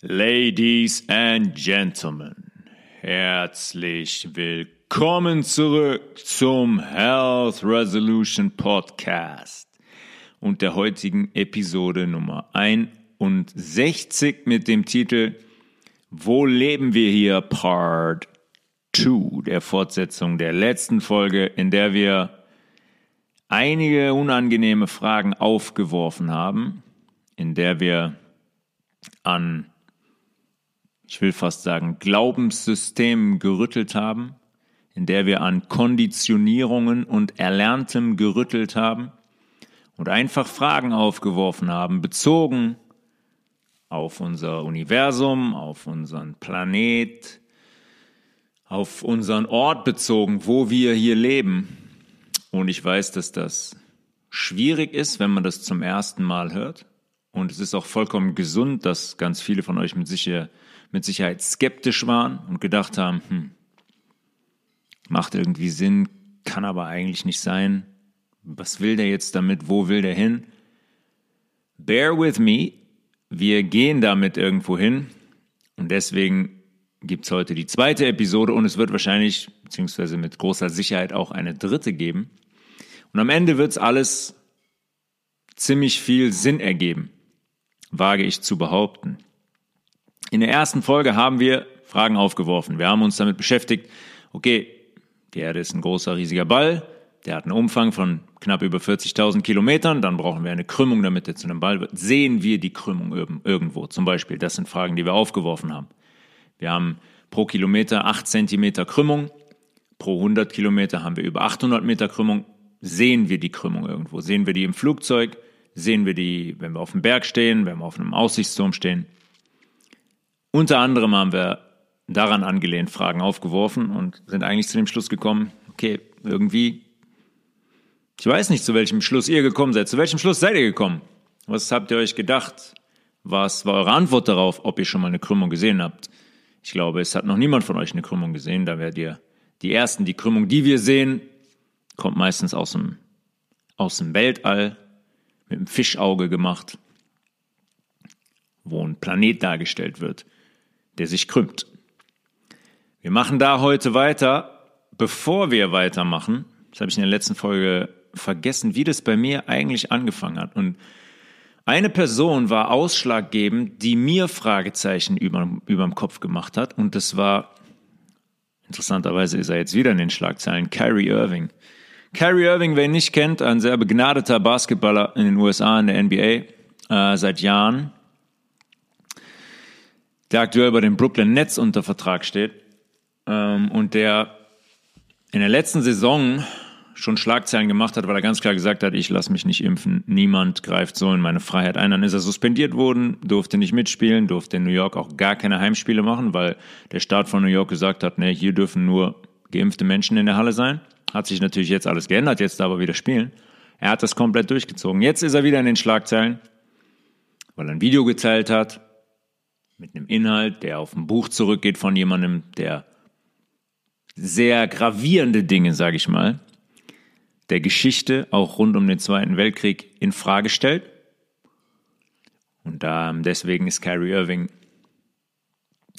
Ladies and Gentlemen, herzlich willkommen zurück zum Health Resolution Podcast und der heutigen Episode Nummer 61 mit dem Titel Wo leben wir hier? Part 2, der Fortsetzung der letzten Folge, in der wir einige unangenehme Fragen aufgeworfen haben, in der wir an ich will fast sagen, Glaubenssystemen gerüttelt haben, in der wir an Konditionierungen und Erlerntem gerüttelt haben und einfach Fragen aufgeworfen haben, bezogen auf unser Universum, auf unseren Planet, auf unseren Ort bezogen, wo wir hier leben. Und ich weiß, dass das schwierig ist, wenn man das zum ersten Mal hört. Und es ist auch vollkommen gesund, dass ganz viele von euch mit Sicherheit mit Sicherheit skeptisch waren und gedacht haben, hm, macht irgendwie Sinn, kann aber eigentlich nicht sein. Was will der jetzt damit? Wo will der hin? Bear with me. Wir gehen damit irgendwo hin. Und deswegen gibt es heute die zweite Episode und es wird wahrscheinlich, beziehungsweise mit großer Sicherheit auch eine dritte geben. Und am Ende wird es alles ziemlich viel Sinn ergeben, wage ich zu behaupten. In der ersten Folge haben wir Fragen aufgeworfen. Wir haben uns damit beschäftigt, okay, die Erde ist ein großer, riesiger Ball, der hat einen Umfang von knapp über 40.000 Kilometern, dann brauchen wir eine Krümmung, damit er zu einem Ball wird. Sehen wir die Krümmung irgendwo zum Beispiel? Das sind Fragen, die wir aufgeworfen haben. Wir haben pro Kilometer 8 Zentimeter Krümmung, pro 100 Kilometer haben wir über 800 Meter Krümmung. Sehen wir die Krümmung irgendwo? Sehen wir die im Flugzeug? Sehen wir die, wenn wir auf dem Berg stehen, wenn wir auf einem Aussichtsturm stehen? Unter anderem haben wir daran angelehnt Fragen aufgeworfen und sind eigentlich zu dem Schluss gekommen, okay, irgendwie, ich weiß nicht, zu welchem Schluss ihr gekommen seid. Zu welchem Schluss seid ihr gekommen? Was habt ihr euch gedacht? Was war eure Antwort darauf, ob ihr schon mal eine Krümmung gesehen habt? Ich glaube, es hat noch niemand von euch eine Krümmung gesehen. Da werdet ihr die ersten, die Krümmung, die wir sehen, kommt meistens aus dem, aus dem Weltall, mit einem Fischauge gemacht, wo ein Planet dargestellt wird der sich krümmt. Wir machen da heute weiter. Bevor wir weitermachen, das habe ich in der letzten Folge vergessen, wie das bei mir eigentlich angefangen hat. Und eine Person war ausschlaggebend, die mir Fragezeichen über, über dem Kopf gemacht hat. Und das war, interessanterweise ist er jetzt wieder in den Schlagzeilen, Kyrie Irving. Kyrie Irving, wer ihn nicht kennt, ein sehr begnadeter Basketballer in den USA, in der NBA, äh, seit Jahren der aktuell bei den Brooklyn Nets unter Vertrag steht ähm, und der in der letzten Saison schon Schlagzeilen gemacht hat, weil er ganz klar gesagt hat, ich lasse mich nicht impfen, niemand greift so in meine Freiheit ein. Dann ist er suspendiert worden, durfte nicht mitspielen, durfte in New York auch gar keine Heimspiele machen, weil der Staat von New York gesagt hat, nee, hier dürfen nur geimpfte Menschen in der Halle sein. Hat sich natürlich jetzt alles geändert, jetzt darf er wieder spielen. Er hat das komplett durchgezogen. Jetzt ist er wieder in den Schlagzeilen, weil er ein Video geteilt hat, mit einem Inhalt, der auf ein Buch zurückgeht von jemandem, der sehr gravierende Dinge, sage ich mal, der Geschichte auch rund um den Zweiten Weltkrieg in Frage stellt. Und deswegen ist Kyrie Irving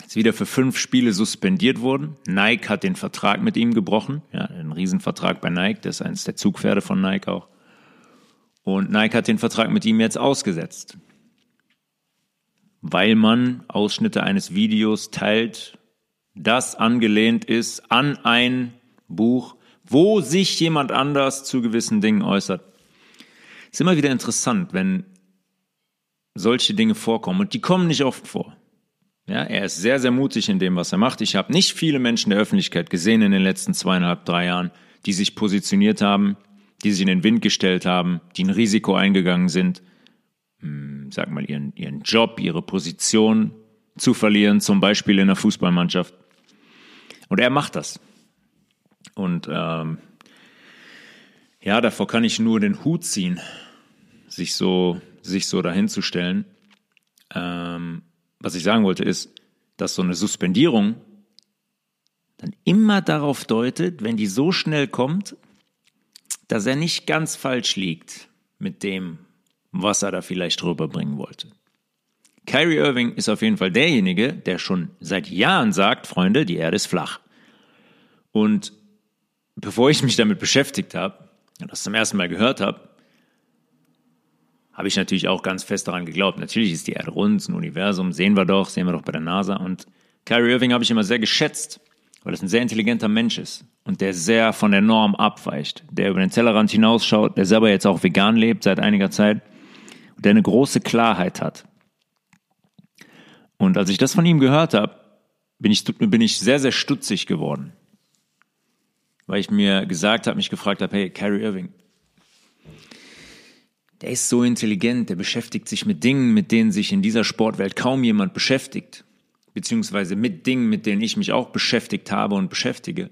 jetzt wieder für fünf Spiele suspendiert worden. Nike hat den Vertrag mit ihm gebrochen, ja, ein Riesenvertrag bei Nike, das ist eines der Zugpferde von Nike auch. Und Nike hat den Vertrag mit ihm jetzt ausgesetzt weil man Ausschnitte eines Videos teilt, das angelehnt ist an ein Buch, wo sich jemand anders zu gewissen Dingen äußert. Es ist immer wieder interessant, wenn solche Dinge vorkommen und die kommen nicht oft vor. Ja, er ist sehr, sehr mutig in dem, was er macht. Ich habe nicht viele Menschen der Öffentlichkeit gesehen in den letzten zweieinhalb, drei Jahren, die sich positioniert haben, die sich in den Wind gestellt haben, die ein Risiko eingegangen sind, hm, sag mal, ihren, ihren Job, ihre Position zu verlieren, zum Beispiel in der Fußballmannschaft. Und er macht das. Und ähm, ja, davor kann ich nur den Hut ziehen, sich so, sich so dahinzustellen. Ähm, was ich sagen wollte ist, dass so eine Suspendierung dann immer darauf deutet, wenn die so schnell kommt, dass er nicht ganz falsch liegt mit dem, was er da vielleicht rüberbringen wollte. Kyrie Irving ist auf jeden Fall derjenige, der schon seit Jahren sagt, Freunde, die Erde ist flach. Und bevor ich mich damit beschäftigt habe und das zum ersten Mal gehört habe, habe ich natürlich auch ganz fest daran geglaubt. Natürlich ist die Erde rund, ein Universum, sehen wir doch, sehen wir doch bei der NASA. Und Kyrie Irving habe ich immer sehr geschätzt, weil das ein sehr intelligenter Mensch ist und der sehr von der Norm abweicht, der über den Tellerrand hinausschaut, der selber jetzt auch vegan lebt seit einiger Zeit der eine große Klarheit hat. Und als ich das von ihm gehört habe, bin ich, bin ich sehr, sehr stutzig geworden. Weil ich mir gesagt habe, mich gefragt habe, hey, Kyrie Irving, der ist so intelligent, der beschäftigt sich mit Dingen, mit denen sich in dieser Sportwelt kaum jemand beschäftigt, beziehungsweise mit Dingen, mit denen ich mich auch beschäftigt habe und beschäftige.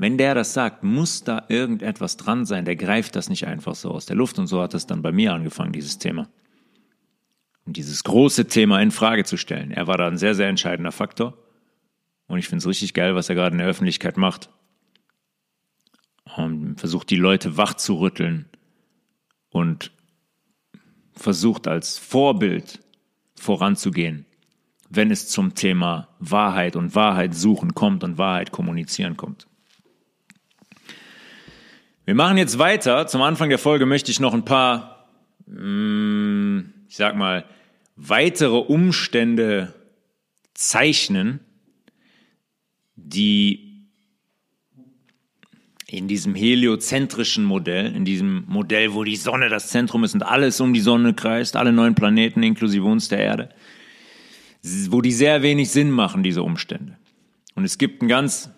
Wenn der das sagt, muss da irgendetwas dran sein, der greift das nicht einfach so aus der Luft und so hat es dann bei mir angefangen, dieses Thema. Und dieses große Thema in Frage zu stellen. Er war da ein sehr, sehr entscheidender Faktor. Und ich finde es richtig geil, was er gerade in der Öffentlichkeit macht. Und versucht die Leute wach zu rütteln und versucht als Vorbild voranzugehen, wenn es zum Thema Wahrheit und Wahrheit suchen kommt und Wahrheit kommunizieren kommt. Wir machen jetzt weiter. Zum Anfang der Folge möchte ich noch ein paar, mm, ich sag mal, weitere Umstände zeichnen, die in diesem heliozentrischen Modell, in diesem Modell, wo die Sonne das Zentrum ist und alles um die Sonne kreist, alle neun Planeten inklusive uns der Erde, wo die sehr wenig Sinn machen, diese Umstände. Und es gibt eine ganz,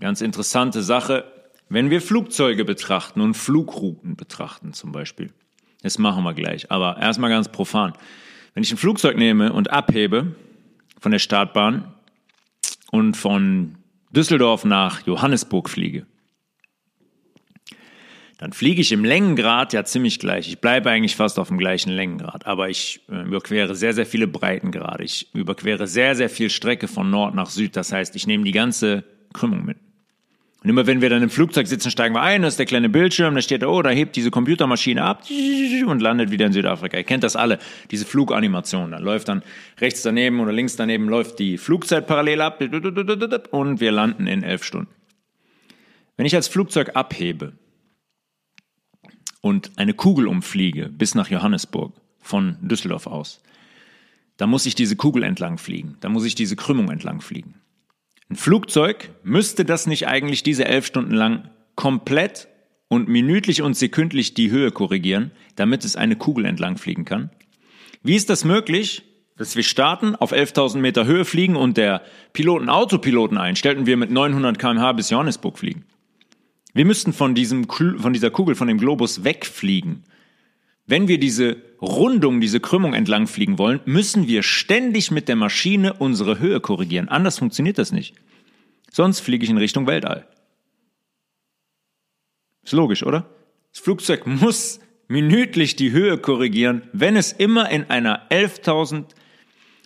ganz interessante Sache, wenn wir Flugzeuge betrachten und Flugrouten betrachten zum Beispiel. Das machen wir gleich, aber erstmal ganz profan. Wenn ich ein Flugzeug nehme und abhebe von der Startbahn und von Düsseldorf nach Johannesburg fliege, dann fliege ich im Längengrad ja ziemlich gleich. Ich bleibe eigentlich fast auf dem gleichen Längengrad, aber ich äh, überquere sehr, sehr viele Breitengrade. Ich überquere sehr, sehr viel Strecke von Nord nach Süd. Das heißt, ich nehme die ganze Krümmung mit. Und immer wenn wir dann im Flugzeug sitzen, steigen wir ein, da ist der kleine Bildschirm, da steht, oh, da hebt diese Computermaschine ab und landet wieder in Südafrika. Ihr kennt das alle, diese Fluganimation. Da läuft dann rechts daneben oder links daneben läuft die Flugzeit parallel ab und wir landen in elf Stunden. Wenn ich als Flugzeug abhebe, und eine Kugel umfliege bis nach Johannesburg von Düsseldorf aus, dann muss ich diese Kugel entlang fliegen, dann muss ich diese Krümmung entlang fliegen. Ein Flugzeug müsste das nicht eigentlich diese elf Stunden lang komplett und minütlich und sekündlich die Höhe korrigieren, damit es eine Kugel entlang fliegen kann? Wie ist das möglich, dass wir starten, auf 11.000 Meter Höhe fliegen und der Piloten Autopiloten einstellt und wir mit 900 kmh bis Johannesburg fliegen? Wir müssten von, diesem, von dieser Kugel, von dem Globus wegfliegen. Wenn wir diese Rundung, diese Krümmung entlang fliegen wollen, müssen wir ständig mit der Maschine unsere Höhe korrigieren. Anders funktioniert das nicht. Sonst fliege ich in Richtung Weltall. Ist logisch, oder? Das Flugzeug muss minütlich die Höhe korrigieren, wenn es immer in einer 11.000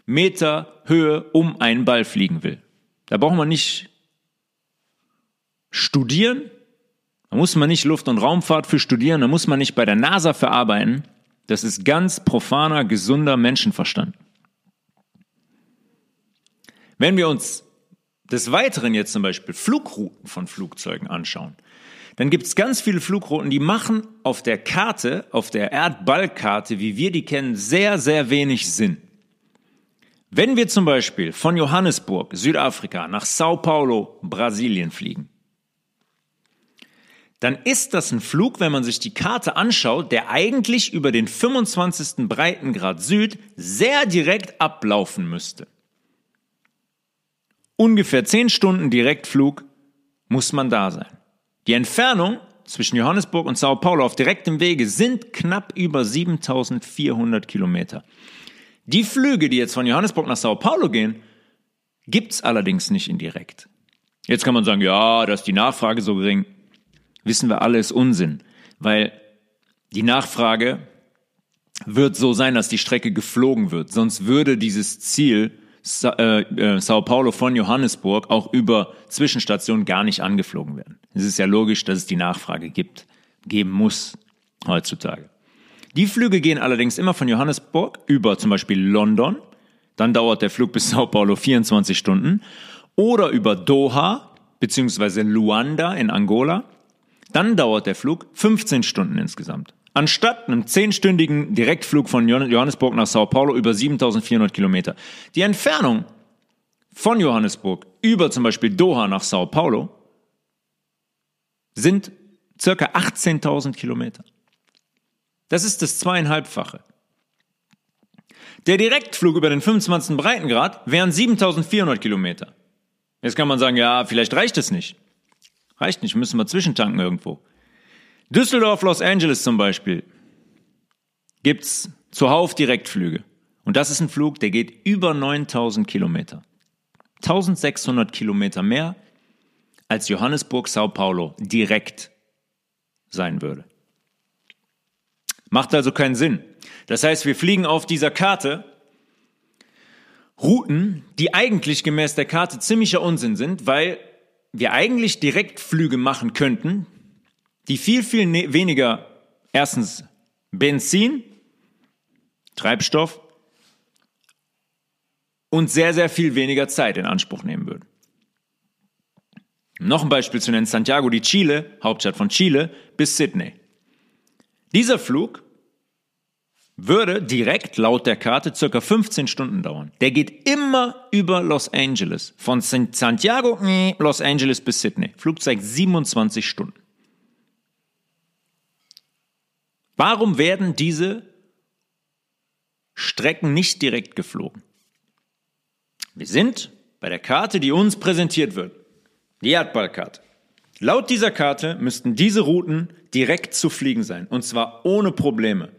Meter Höhe um einen Ball fliegen will. Da braucht man nicht studieren, da muss man nicht Luft- und Raumfahrt für studieren, da muss man nicht bei der NASA verarbeiten. Das ist ganz profaner, gesunder Menschenverstand. Wenn wir uns des Weiteren jetzt zum Beispiel Flugrouten von Flugzeugen anschauen, dann gibt es ganz viele Flugrouten, die machen auf der Karte, auf der Erdballkarte, wie wir die kennen, sehr, sehr wenig Sinn. Wenn wir zum Beispiel von Johannesburg, Südafrika, nach Sao Paulo, Brasilien fliegen, dann ist das ein Flug, wenn man sich die Karte anschaut, der eigentlich über den 25. Breitengrad Süd sehr direkt ablaufen müsste. Ungefähr 10 Stunden Direktflug muss man da sein. Die Entfernung zwischen Johannesburg und Sao Paulo auf direktem Wege sind knapp über 7400 Kilometer. Die Flüge, die jetzt von Johannesburg nach Sao Paulo gehen, gibt's allerdings nicht indirekt. Jetzt kann man sagen, ja, da ist die Nachfrage so gering wissen wir alle, ist Unsinn, weil die Nachfrage wird so sein, dass die Strecke geflogen wird. Sonst würde dieses Ziel äh, äh, Sao Paulo von Johannesburg auch über Zwischenstationen gar nicht angeflogen werden. Es ist ja logisch, dass es die Nachfrage gibt, geben muss heutzutage. Die Flüge gehen allerdings immer von Johannesburg über zum Beispiel London, Dann dauert der Flug bis Sao Paulo 24 Stunden. Oder über Doha beziehungsweise Luanda in Angola. Dann dauert der Flug 15 Stunden insgesamt. Anstatt einem zehnstündigen Direktflug von Johannesburg nach Sao Paulo über 7400 Kilometer. Die Entfernung von Johannesburg über zum Beispiel Doha nach Sao Paulo sind circa 18.000 Kilometer. Das ist das zweieinhalbfache. Der Direktflug über den 25. Breitengrad wären 7400 Kilometer. Jetzt kann man sagen, ja, vielleicht reicht es nicht. Reicht nicht, müssen wir zwischentanken irgendwo. Düsseldorf, Los Angeles zum Beispiel gibt's zuhauf Direktflüge. Und das ist ein Flug, der geht über 9000 Kilometer. 1600 Kilometer mehr als Johannesburg, Sao Paulo direkt sein würde. Macht also keinen Sinn. Das heißt, wir fliegen auf dieser Karte Routen, die eigentlich gemäß der Karte ziemlicher Unsinn sind, weil wir eigentlich Direktflüge machen könnten, die viel, viel ne-, weniger erstens Benzin, Treibstoff und sehr, sehr viel weniger Zeit in Anspruch nehmen würden. noch ein Beispiel zu nennen, Santiago de Chile, Hauptstadt von Chile, bis Sydney. Dieser Flug würde direkt laut der Karte circa 15 Stunden dauern. Der geht immer über Los Angeles. Von Santiago, Los Angeles bis Sydney. Flugzeit 27 Stunden. Warum werden diese Strecken nicht direkt geflogen? Wir sind bei der Karte, die uns präsentiert wird. Die Erdballkarte. Laut dieser Karte müssten diese Routen direkt zu fliegen sein. Und zwar ohne Probleme.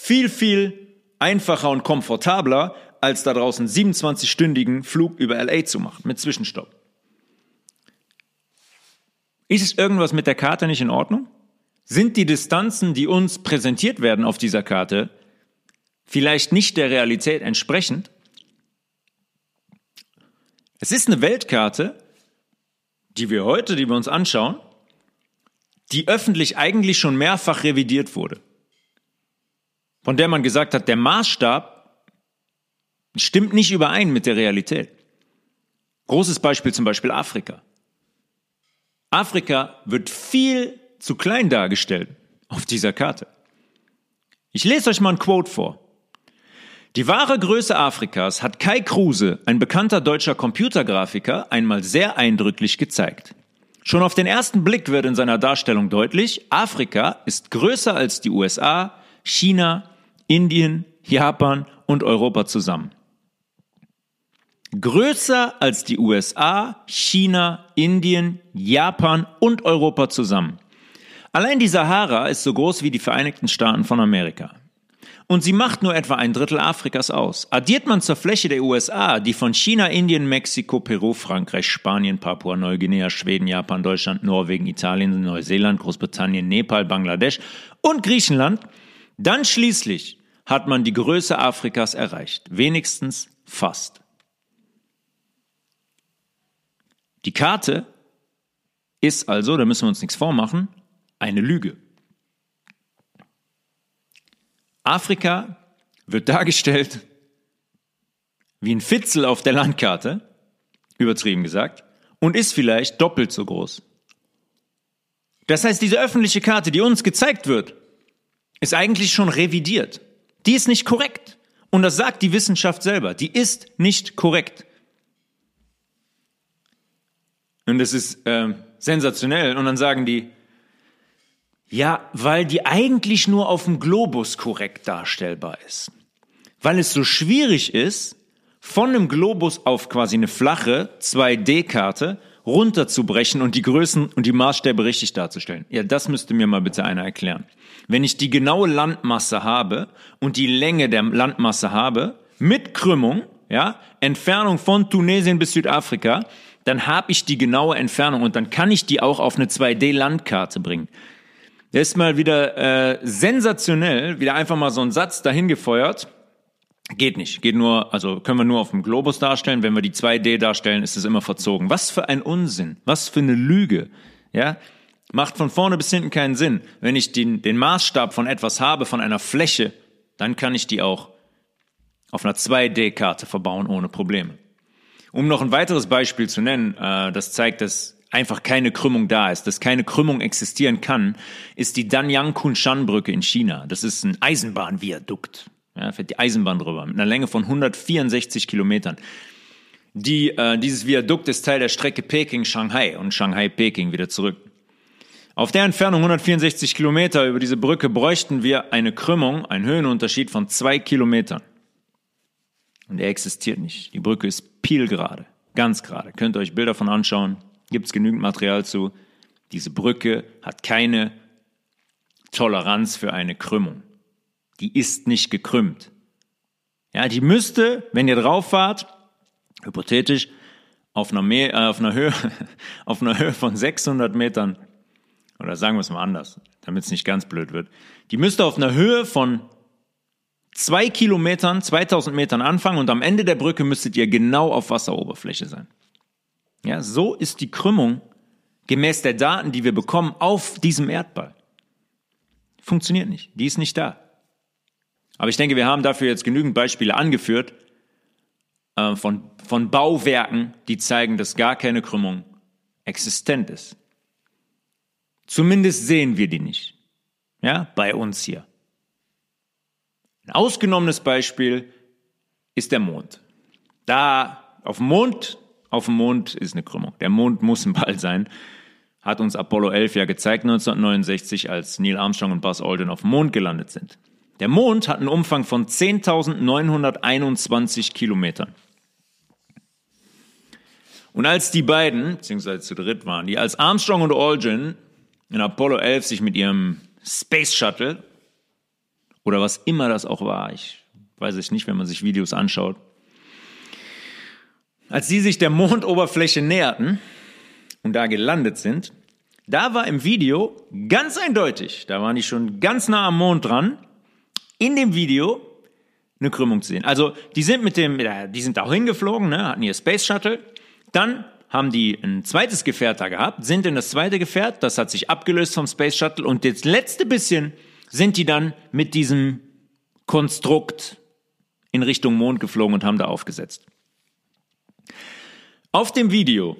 Viel, viel einfacher und komfortabler, als da draußen 27-stündigen Flug über LA zu machen, mit Zwischenstopp. Ist irgendwas mit der Karte nicht in Ordnung? Sind die Distanzen, die uns präsentiert werden auf dieser Karte, vielleicht nicht der Realität entsprechend? Es ist eine Weltkarte, die wir heute, die wir uns anschauen, die öffentlich eigentlich schon mehrfach revidiert wurde. Von der man gesagt hat, der Maßstab stimmt nicht überein mit der Realität. Großes Beispiel zum Beispiel Afrika. Afrika wird viel zu klein dargestellt auf dieser Karte. Ich lese euch mal ein Quote vor. Die wahre Größe Afrikas hat Kai Kruse, ein bekannter deutscher Computergrafiker, einmal sehr eindrücklich gezeigt. Schon auf den ersten Blick wird in seiner Darstellung deutlich, Afrika ist größer als die USA, China, Indien, Japan und Europa zusammen. Größer als die USA, China, Indien, Japan und Europa zusammen. Allein die Sahara ist so groß wie die Vereinigten Staaten von Amerika. Und sie macht nur etwa ein Drittel Afrikas aus. Addiert man zur Fläche der USA, die von China, Indien, Mexiko, Peru, Frankreich, Spanien, Papua, Neuguinea, Schweden, Japan, Deutschland, Norwegen, Italien, Neuseeland, Großbritannien, Nepal, Bangladesch und Griechenland, dann schließlich hat man die Größe Afrikas erreicht. Wenigstens fast. Die Karte ist also, da müssen wir uns nichts vormachen, eine Lüge. Afrika wird dargestellt wie ein Fitzel auf der Landkarte, übertrieben gesagt, und ist vielleicht doppelt so groß. Das heißt, diese öffentliche Karte, die uns gezeigt wird, ist eigentlich schon revidiert. Die ist nicht korrekt. Und das sagt die Wissenschaft selber. Die ist nicht korrekt. Und das ist äh, sensationell. Und dann sagen die, ja, weil die eigentlich nur auf dem Globus korrekt darstellbar ist. Weil es so schwierig ist, von einem Globus auf quasi eine flache 2D-Karte runterzubrechen und die Größen und die Maßstäbe richtig darzustellen. Ja, das müsste mir mal bitte einer erklären. Wenn ich die genaue Landmasse habe und die Länge der Landmasse habe, mit Krümmung, ja, Entfernung von Tunesien bis Südafrika, dann habe ich die genaue Entfernung und dann kann ich die auch auf eine 2D-Landkarte bringen. Der ist mal wieder äh, sensationell, wieder einfach mal so ein Satz dahin gefeuert. Geht nicht, geht nur, also können wir nur auf dem Globus darstellen. Wenn wir die 2D darstellen, ist es immer verzogen. Was für ein Unsinn, was für eine Lüge, ja? Macht von vorne bis hinten keinen Sinn. Wenn ich den, den Maßstab von etwas habe, von einer Fläche, dann kann ich die auch auf einer 2D-Karte verbauen ohne Probleme. Um noch ein weiteres Beispiel zu nennen, äh, das zeigt, dass einfach keine Krümmung da ist, dass keine Krümmung existieren kann, ist die Danyang Kunshan Brücke in China. Das ist ein Eisenbahnviadukt. Ja, fährt die Eisenbahn drüber mit einer Länge von 164 Kilometern. Die, äh, dieses Viadukt ist Teil der Strecke Peking-Shanghai und Shanghai-Peking wieder zurück. Auf der Entfernung 164 Kilometer über diese Brücke bräuchten wir eine Krümmung, einen Höhenunterschied von zwei Kilometern. Und er existiert nicht. Die Brücke ist pielgerade, ganz gerade. Könnt ihr euch Bilder von anschauen. Gibt es genügend Material zu. Diese Brücke hat keine Toleranz für eine Krümmung. Die ist nicht gekrümmt. Ja, die müsste, wenn ihr drauf fahrt, hypothetisch, auf einer, Mehr, äh, auf einer, Höhe, auf einer Höhe von 600 Metern, oder sagen wir es mal anders, damit es nicht ganz blöd wird, die müsste auf einer Höhe von zwei Kilometern, 2000 Metern anfangen und am Ende der Brücke müsstet ihr genau auf Wasseroberfläche sein. Ja, so ist die Krümmung gemäß der Daten, die wir bekommen, auf diesem Erdball. Funktioniert nicht. Die ist nicht da. Aber ich denke, wir haben dafür jetzt genügend Beispiele angeführt äh, von, von Bauwerken, die zeigen, dass gar keine Krümmung existent ist. Zumindest sehen wir die nicht. Ja, bei uns hier. Ein ausgenommenes Beispiel ist der Mond. Da auf dem Mond, auf dem Mond ist eine Krümmung. Der Mond muss ein Ball sein. Hat uns Apollo 11 ja gezeigt 1969, als Neil Armstrong und Buzz Aldrin auf dem Mond gelandet sind. Der Mond hat einen Umfang von 10.921 Kilometern. Und als die beiden, beziehungsweise zu dritt waren, die als Armstrong und Aldrin in Apollo 11 sich mit ihrem Space Shuttle oder was immer das auch war. Ich weiß es nicht, wenn man sich Videos anschaut. Als sie sich der Mondoberfläche näherten und da gelandet sind, da war im Video ganz eindeutig, da waren die schon ganz nah am Mond dran, in dem Video eine Krümmung zu sehen. Also die sind mit dem, die sind da hingeflogen, ne, hatten ihr Space Shuttle, dann haben die ein zweites Gefährt da gehabt, sind in das zweite Gefährt, das hat sich abgelöst vom Space Shuttle und das letzte bisschen sind die dann mit diesem Konstrukt in Richtung Mond geflogen und haben da aufgesetzt. Auf dem Video,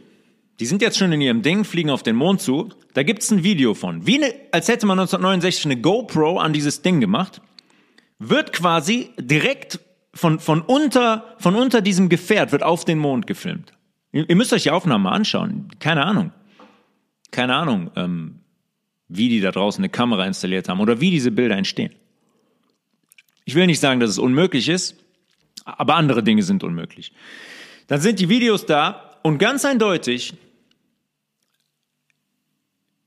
die sind jetzt schon in ihrem Ding, fliegen auf den Mond zu, da gibt's ein Video von, wie eine, als hätte man 1969 eine GoPro an dieses Ding gemacht, wird quasi direkt von, von, unter, von unter diesem Gefährt, wird auf den Mond gefilmt. Ihr, ihr müsst euch die Aufnahmen mal anschauen. Keine Ahnung. Keine Ahnung. Ähm, wie die da draußen eine Kamera installiert haben oder wie diese Bilder entstehen. Ich will nicht sagen, dass es unmöglich ist, aber andere Dinge sind unmöglich. Dann sind die Videos da und ganz eindeutig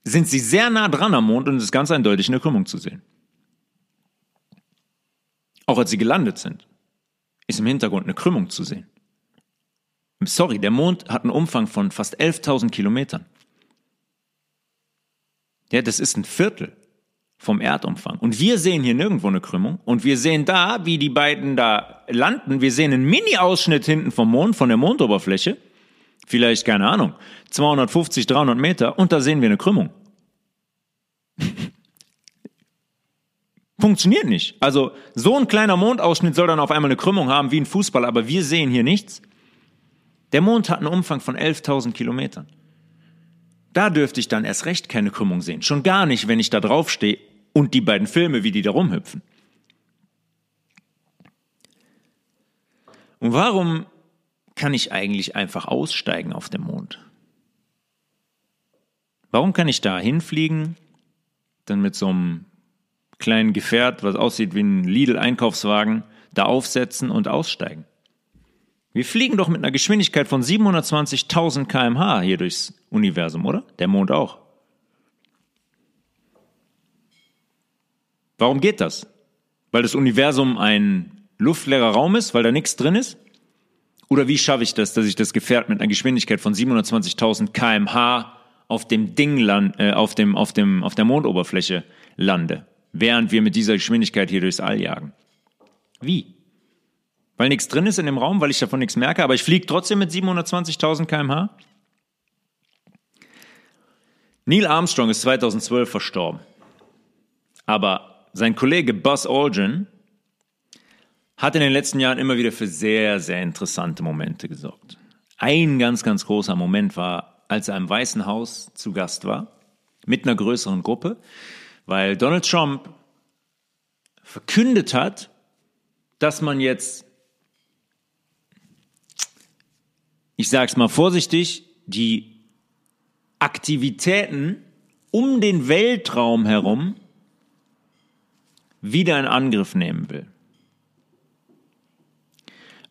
sind sie sehr nah dran am Mond und es ist ganz eindeutig eine Krümmung zu sehen. Auch als sie gelandet sind, ist im Hintergrund eine Krümmung zu sehen. Sorry, der Mond hat einen Umfang von fast 11.000 Kilometern. Ja, das ist ein Viertel vom Erdumfang. Und wir sehen hier nirgendwo eine Krümmung. Und wir sehen da, wie die beiden da landen. Wir sehen einen Mini-Ausschnitt hinten vom Mond, von der Mondoberfläche. Vielleicht, keine Ahnung, 250, 300 Meter. Und da sehen wir eine Krümmung. Funktioniert nicht. Also, so ein kleiner Mondausschnitt soll dann auf einmal eine Krümmung haben wie ein Fußball, aber wir sehen hier nichts. Der Mond hat einen Umfang von 11.000 Kilometern. Da dürfte ich dann erst recht keine Krümmung sehen. Schon gar nicht, wenn ich da drauf stehe und die beiden Filme, wie die da rumhüpfen. Und warum kann ich eigentlich einfach aussteigen auf dem Mond? Warum kann ich da hinfliegen, dann mit so einem kleinen Gefährt, was aussieht wie ein Lidl-Einkaufswagen, da aufsetzen und aussteigen? Wir fliegen doch mit einer Geschwindigkeit von 720.000 kmh hier durchs Universum, oder? Der Mond auch. Warum geht das? Weil das Universum ein luftleerer Raum ist, weil da nichts drin ist? Oder wie schaffe ich das, dass ich das Gefährt mit einer Geschwindigkeit von 720.000 kmh auf dem Ding land, äh, auf dem, auf dem, auf der Mondoberfläche lande, während wir mit dieser Geschwindigkeit hier durchs All jagen? Wie? weil nichts drin ist in dem Raum, weil ich davon nichts merke, aber ich fliege trotzdem mit 720.000 km/h. Neil Armstrong ist 2012 verstorben. Aber sein Kollege Buzz Aldrin hat in den letzten Jahren immer wieder für sehr, sehr interessante Momente gesorgt. Ein ganz, ganz großer Moment war, als er im Weißen Haus zu Gast war, mit einer größeren Gruppe, weil Donald Trump verkündet hat, dass man jetzt, ich sage es mal vorsichtig, die Aktivitäten um den Weltraum herum wieder in Angriff nehmen will.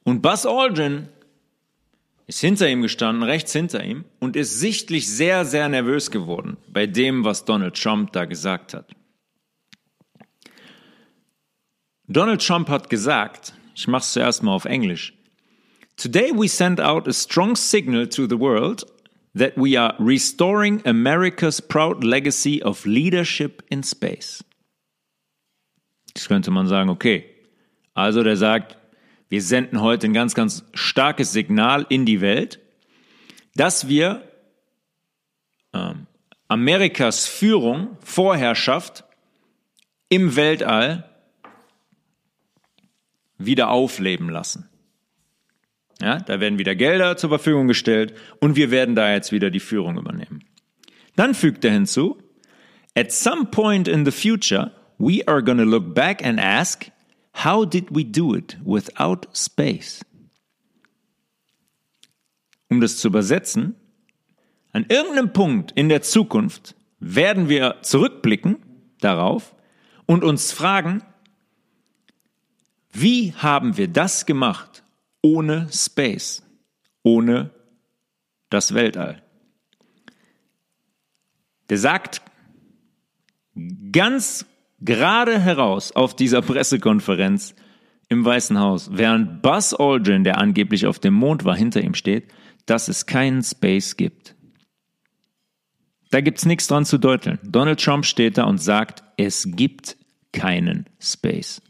Und Buzz Aldrin ist hinter ihm gestanden, rechts hinter ihm, und ist sichtlich sehr, sehr nervös geworden bei dem, was Donald Trump da gesagt hat. Donald Trump hat gesagt, ich mache es zuerst mal auf Englisch, Today we send out a strong signal to the world that we are restoring America's proud legacy of leadership in space. Jetzt könnte man sagen, okay, also der sagt, wir senden heute ein ganz, ganz starkes Signal in die Welt, dass wir ähm, Amerikas Führung, Vorherrschaft im Weltall wieder aufleben lassen. Ja, da werden wieder Gelder zur Verfügung gestellt und wir werden da jetzt wieder die Führung übernehmen. Dann fügt er hinzu, at some point in the future, we are going to look back and ask, how did we do it without space? Um das zu übersetzen, an irgendeinem Punkt in der Zukunft werden wir zurückblicken darauf und uns fragen, wie haben wir das gemacht ohne Space, ohne das Weltall? Der sagt ganz gerade heraus auf dieser Pressekonferenz im Weißen Haus, während Buzz Aldrin, der angeblich auf dem Mond war, hinter ihm steht, dass es keinen Space gibt. Da gibt's nichts dran zu deuteln. Donald Trump steht da und sagt, es gibt keinen Space.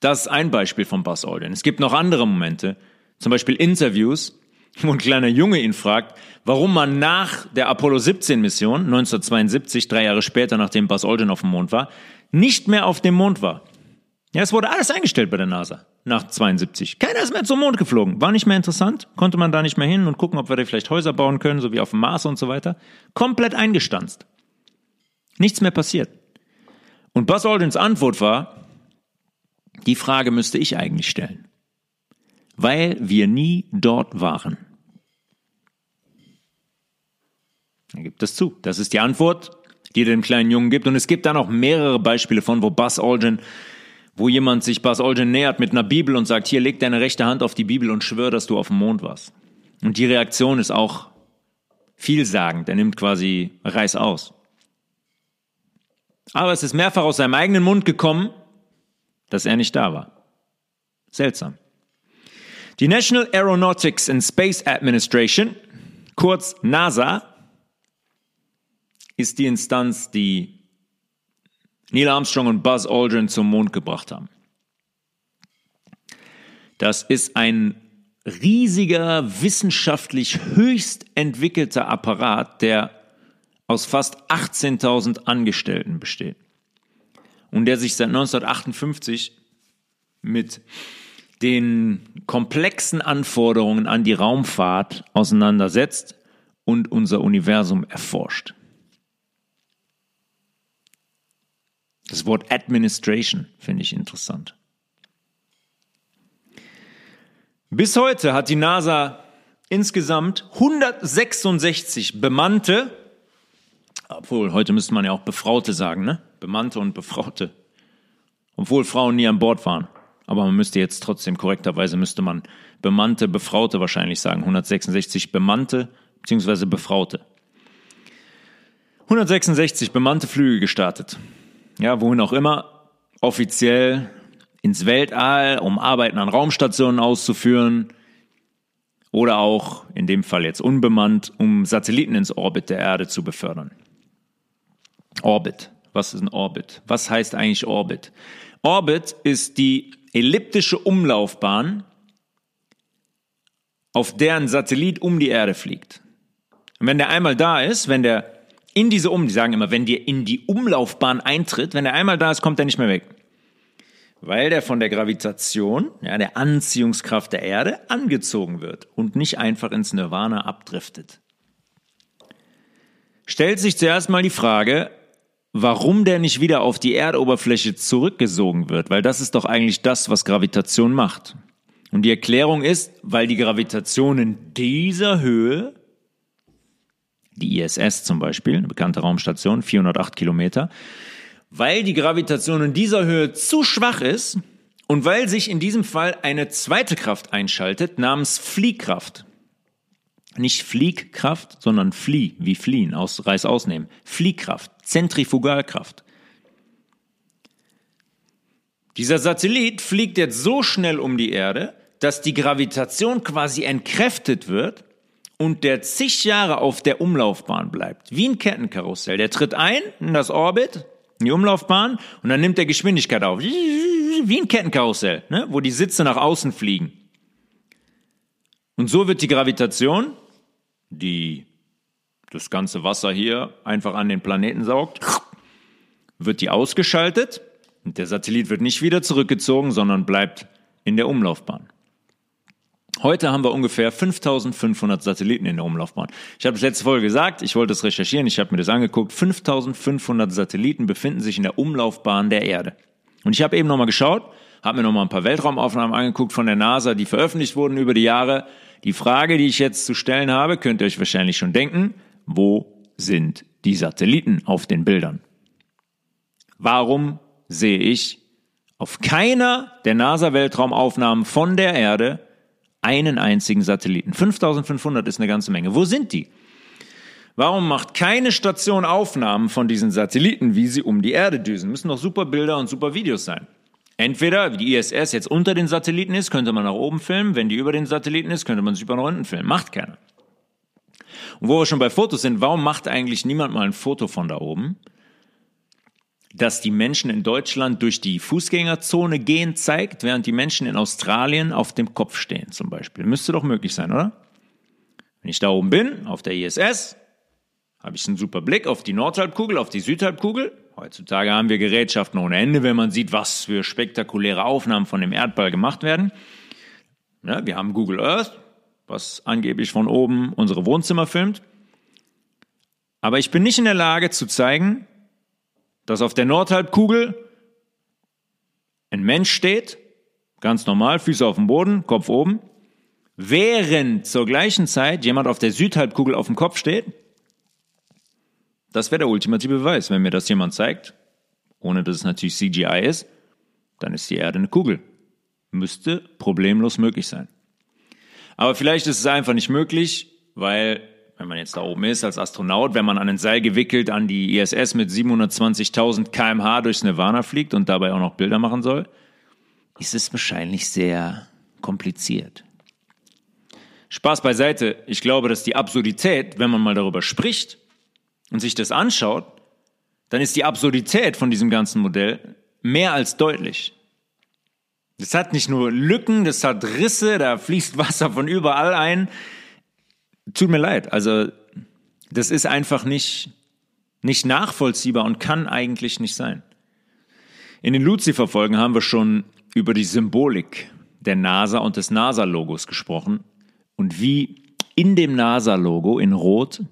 Das ist ein Beispiel von Buzz Aldrin. Es gibt noch andere Momente, zum Beispiel Interviews, ein kleiner Junge ihn fragt, warum man nach der Apollo 17 Mission 1972, drei Jahre später, nachdem Buzz Aldrin auf dem Mond war, nicht mehr auf dem Mond war. Ja, es wurde alles eingestellt bei der NASA nach 72. Keiner ist mehr zum Mond geflogen. War nicht mehr interessant. Konnte man da nicht mehr hin und gucken, ob wir da vielleicht Häuser bauen können, so wie auf dem Mars und so weiter. Komplett eingestanzt. Nichts mehr passiert. Und Buzz Aldrins Antwort war, die Frage müsste ich eigentlich stellen weil wir nie dort waren. Er gibt das zu. Das ist die Antwort, die er dem kleinen Jungen gibt. Und es gibt da noch mehrere Beispiele von, wo Buzz Aldrin, wo jemand sich Buzz Aldrin nähert mit einer Bibel und sagt, hier leg deine rechte Hand auf die Bibel und schwör, dass du auf dem Mond warst. Und die Reaktion ist auch vielsagend. Er nimmt quasi Reiß aus. Aber es ist mehrfach aus seinem eigenen Mund gekommen, dass er nicht da war. Seltsam. Die National Aeronautics and Space Administration, kurz NASA, ist die Instanz, die Neil Armstrong und Buzz Aldrin zum Mond gebracht haben. Das ist ein riesiger, wissenschaftlich höchst entwickelter Apparat, der aus fast 18.000 Angestellten besteht und der sich seit 1958 mit den komplexen Anforderungen an die Raumfahrt auseinandersetzt und unser Universum erforscht. Das Wort Administration finde ich interessant. Bis heute hat die NASA insgesamt 166 bemannte, obwohl heute müsste man ja auch Befraute sagen, ne? Bemannte und Befraute. Obwohl Frauen nie an Bord waren. Aber man müsste jetzt trotzdem korrekterweise müsste man bemannte, befraute wahrscheinlich sagen. 166 bemannte bzw. befraute. 166 bemannte Flüge gestartet. Ja, wohin auch immer. Offiziell ins Weltall, um Arbeiten an Raumstationen auszuführen. Oder auch, in dem Fall jetzt unbemannt, um Satelliten ins Orbit der Erde zu befördern. Orbit. Was ist ein Orbit? Was heißt eigentlich Orbit? Orbit ist die elliptische Umlaufbahn, auf der ein Satellit um die Erde fliegt. Und wenn der einmal da ist, wenn der in diese Um, die sagen immer, wenn der in die Umlaufbahn eintritt, wenn er einmal da ist, kommt er nicht mehr weg. weil der von der Gravitation, ja, der Anziehungskraft der Erde angezogen wird und nicht einfach ins Nirvana abdriftet. Stellt sich zuerst mal die Frage, warum der nicht wieder auf die Erdoberfläche zurückgesogen wird, weil das ist doch eigentlich das, was Gravitation macht. Und die Erklärung ist, weil die Gravitation in dieser Höhe, die ISS zum Beispiel, eine bekannte Raumstation, 408 Kilometer, weil die Gravitation in dieser Höhe zu schwach ist und weil sich in diesem Fall eine zweite Kraft einschaltet namens Fliehkraft. Nicht Fliegkraft, sondern Flieh, wie fliehen, aus, Reiß ausnehmen. Fliehkraft, Zentrifugalkraft. Dieser Satellit fliegt jetzt so schnell um die Erde, dass die Gravitation quasi entkräftet wird und der zig Jahre auf der Umlaufbahn bleibt. Wie ein Kettenkarussell. Der tritt ein in das Orbit, in die Umlaufbahn und dann nimmt er Geschwindigkeit auf. Wie ein Kettenkarussell, ne? wo die Sitze nach außen fliegen. Und so wird die Gravitation, die das ganze Wasser hier einfach an den Planeten saugt, wird die ausgeschaltet und der Satellit wird nicht wieder zurückgezogen, sondern bleibt in der Umlaufbahn. Heute haben wir ungefähr 5500 Satelliten in der Umlaufbahn. Ich habe es letzte Folge gesagt, ich wollte es recherchieren, ich habe mir das angeguckt. 5500 Satelliten befinden sich in der Umlaufbahn der Erde. Und ich habe eben nochmal geschaut, habe mir nochmal ein paar Weltraumaufnahmen angeguckt von der NASA, die veröffentlicht wurden über die Jahre. Die Frage, die ich jetzt zu stellen habe, könnt ihr euch wahrscheinlich schon denken, wo sind die Satelliten auf den Bildern? Warum sehe ich auf keiner der NASA-Weltraumaufnahmen von der Erde einen einzigen Satelliten. 5500 ist eine ganze Menge. Wo sind die? Warum macht keine Station Aufnahmen von diesen Satelliten, wie sie um die Erde düsen? Müssen doch super Bilder und super Videos sein. Entweder, wie die ISS jetzt unter den Satelliten ist, könnte man nach oben filmen. Wenn die über den Satelliten ist, könnte man sich über nach unten filmen. Macht keiner. Und wo wir schon bei Fotos sind, warum macht eigentlich niemand mal ein Foto von da oben? Dass die Menschen in Deutschland durch die Fußgängerzone gehen zeigt, während die Menschen in Australien auf dem Kopf stehen zum Beispiel. Müsste doch möglich sein, oder? Wenn ich da oben bin, auf der ISS, habe ich einen super Blick auf die Nordhalbkugel, auf die Südhalbkugel. Heutzutage haben wir Gerätschaften ohne Ende, wenn man sieht, was für spektakuläre Aufnahmen von dem Erdball gemacht werden. Ja, wir haben Google Earth, was angeblich von oben unsere Wohnzimmer filmt. Aber ich bin nicht in der Lage zu zeigen, dass auf der Nordhalbkugel ein Mensch steht, ganz normal, Füße auf dem Boden, Kopf oben, während zur gleichen Zeit jemand auf der Südhalbkugel auf dem Kopf steht, das wäre der ultimative Beweis. Wenn mir das jemand zeigt, ohne dass es natürlich CGI ist, dann ist die Erde eine Kugel. Müsste problemlos möglich sein. Aber vielleicht ist es einfach nicht möglich, weil wenn man jetzt da oben ist als Astronaut, wenn man an ein Seil gewickelt an die ISS mit 720.000 kmh durchs Nirvana fliegt und dabei auch noch Bilder machen soll, ist es wahrscheinlich sehr kompliziert. Spaß beiseite. Ich glaube, dass die Absurdität, wenn man mal darüber spricht und sich das anschaut, dann ist die Absurdität von diesem ganzen Modell mehr als deutlich. Das hat nicht nur Lücken, das hat Risse, da fließt Wasser von überall ein. Tut mir leid, also das ist einfach nicht, nicht nachvollziehbar und kann eigentlich nicht sein. In den Lucifer-Folgen haben wir schon über die Symbolik der NASA und des NASA-Logos gesprochen und wie in dem NASA-Logo in Rot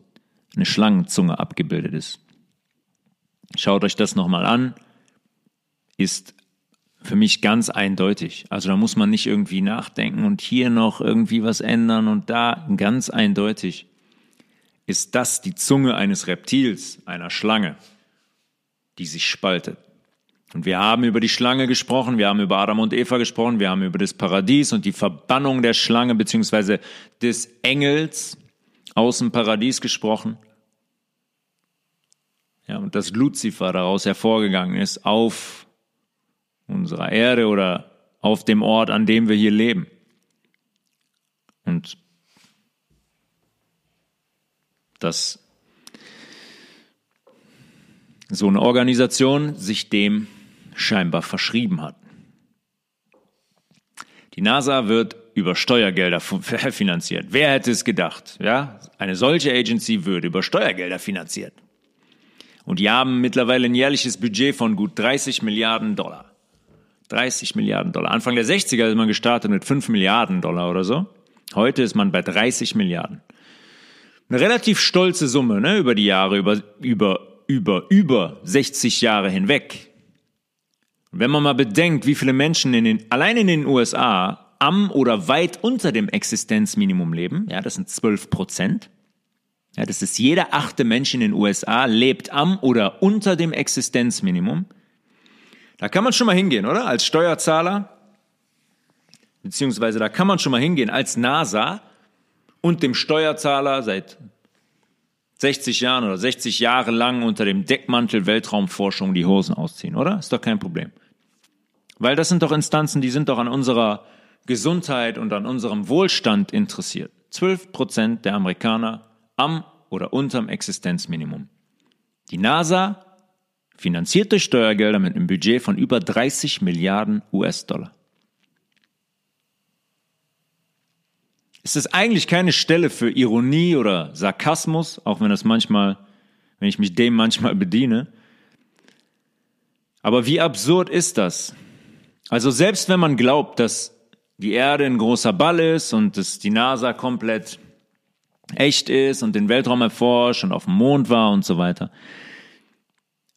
eine Schlangenzunge abgebildet ist. Schaut euch das nochmal an, ist für mich ganz eindeutig. Also da muss man nicht irgendwie nachdenken und hier noch irgendwie was ändern und da ganz eindeutig. Ist das die Zunge eines Reptils, einer Schlange, die sich spaltet? Und wir haben über die Schlange gesprochen, wir haben über Adam und Eva gesprochen, wir haben über das Paradies und die Verbannung der Schlange beziehungsweise des Engels aus dem Paradies gesprochen. Ja, und dass Luzifer daraus hervorgegangen ist auf unserer Erde oder auf dem Ort, an dem wir hier leben. Und dass so eine Organisation sich dem scheinbar verschrieben hat. Die NASA wird über Steuergelder finanziert. Wer hätte es gedacht? Ja, eine solche Agency würde über Steuergelder finanziert. Und die haben mittlerweile ein jährliches Budget von gut 30 Milliarden Dollar. 30 Milliarden Dollar. Anfang der 60er ist man gestartet mit 5 Milliarden Dollar oder so. Heute ist man bei 30 Milliarden. Eine relativ stolze Summe, ne, über die Jahre, über, über, über, über 60 Jahre hinweg. wenn man mal bedenkt, wie viele Menschen in den, allein in den USA am oder weit unter dem Existenzminimum leben, ja, das sind 12 Prozent. Ja, das ist jeder achte Mensch in den USA lebt am oder unter dem Existenzminimum. Da kann man schon mal hingehen, oder? Als Steuerzahler. Beziehungsweise da kann man schon mal hingehen als NASA und dem Steuerzahler seit 60 Jahren oder 60 Jahre lang unter dem Deckmantel Weltraumforschung die Hosen ausziehen, oder? Ist doch kein Problem. Weil das sind doch Instanzen, die sind doch an unserer Gesundheit und an unserem Wohlstand interessiert. 12 Prozent der Amerikaner am oder unterm Existenzminimum. Die NASA finanziert durch Steuergelder mit einem Budget von über 30 Milliarden US-Dollar. Ist es eigentlich keine Stelle für Ironie oder Sarkasmus, auch wenn das manchmal, wenn ich mich dem manchmal bediene. Aber wie absurd ist das? Also selbst wenn man glaubt, dass die Erde ein großer Ball ist und dass die NASA komplett echt ist und den Weltraum erforscht und auf dem Mond war und so weiter,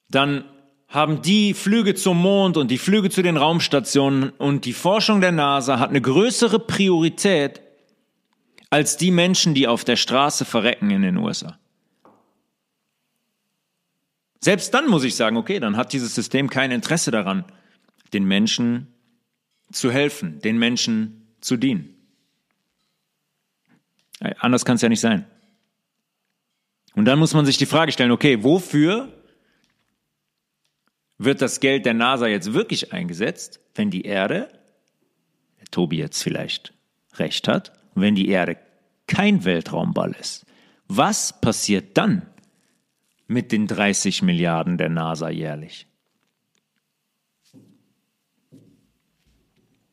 dann haben die Flüge zum Mond und die Flüge zu den Raumstationen und die Forschung der NASA hat eine größere Priorität als die Menschen, die auf der Straße verrecken in den USA. Selbst dann muss ich sagen, okay, dann hat dieses System kein Interesse daran, den Menschen zu helfen, den Menschen zu dienen. Äh, anders kann es ja nicht sein. Und dann muss man sich die Frage stellen, okay, wofür wird das Geld der NASA jetzt wirklich eingesetzt, wenn die Erde, der Tobi jetzt vielleicht recht hat, wenn die Erde kein Weltraumball ist? Was passiert dann mit den 30 Milliarden der NASA jährlich?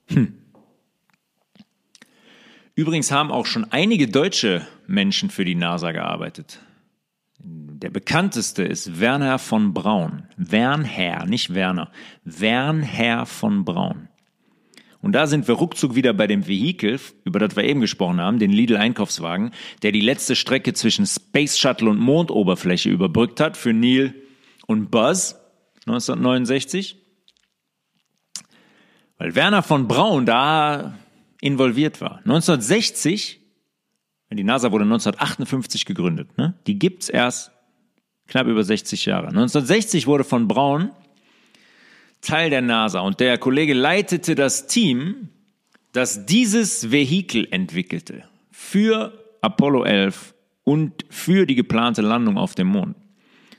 Hm. Übrigens haben auch schon einige deutsche Menschen für die NASA gearbeitet. Der bekannteste ist Werner von Braun. Wernherr, nicht Werner. Wernherr von Braun. Und da sind wir ruckzuck wieder bei dem Vehikel, über das wir eben gesprochen haben, den Lidl Einkaufswagen, der die letzte Strecke zwischen Space Shuttle und Mondoberfläche überbrückt hat für Neil und Buzz 1969. Weil Werner von Braun da involviert war. 1960, die NASA wurde 1958 gegründet, ne? die gibt's erst knapp über 60 Jahre. 1960 wurde von Braun Teil der NASA und der Kollege leitete das Team, das dieses Vehikel entwickelte für Apollo 11 und für die geplante Landung auf dem Mond.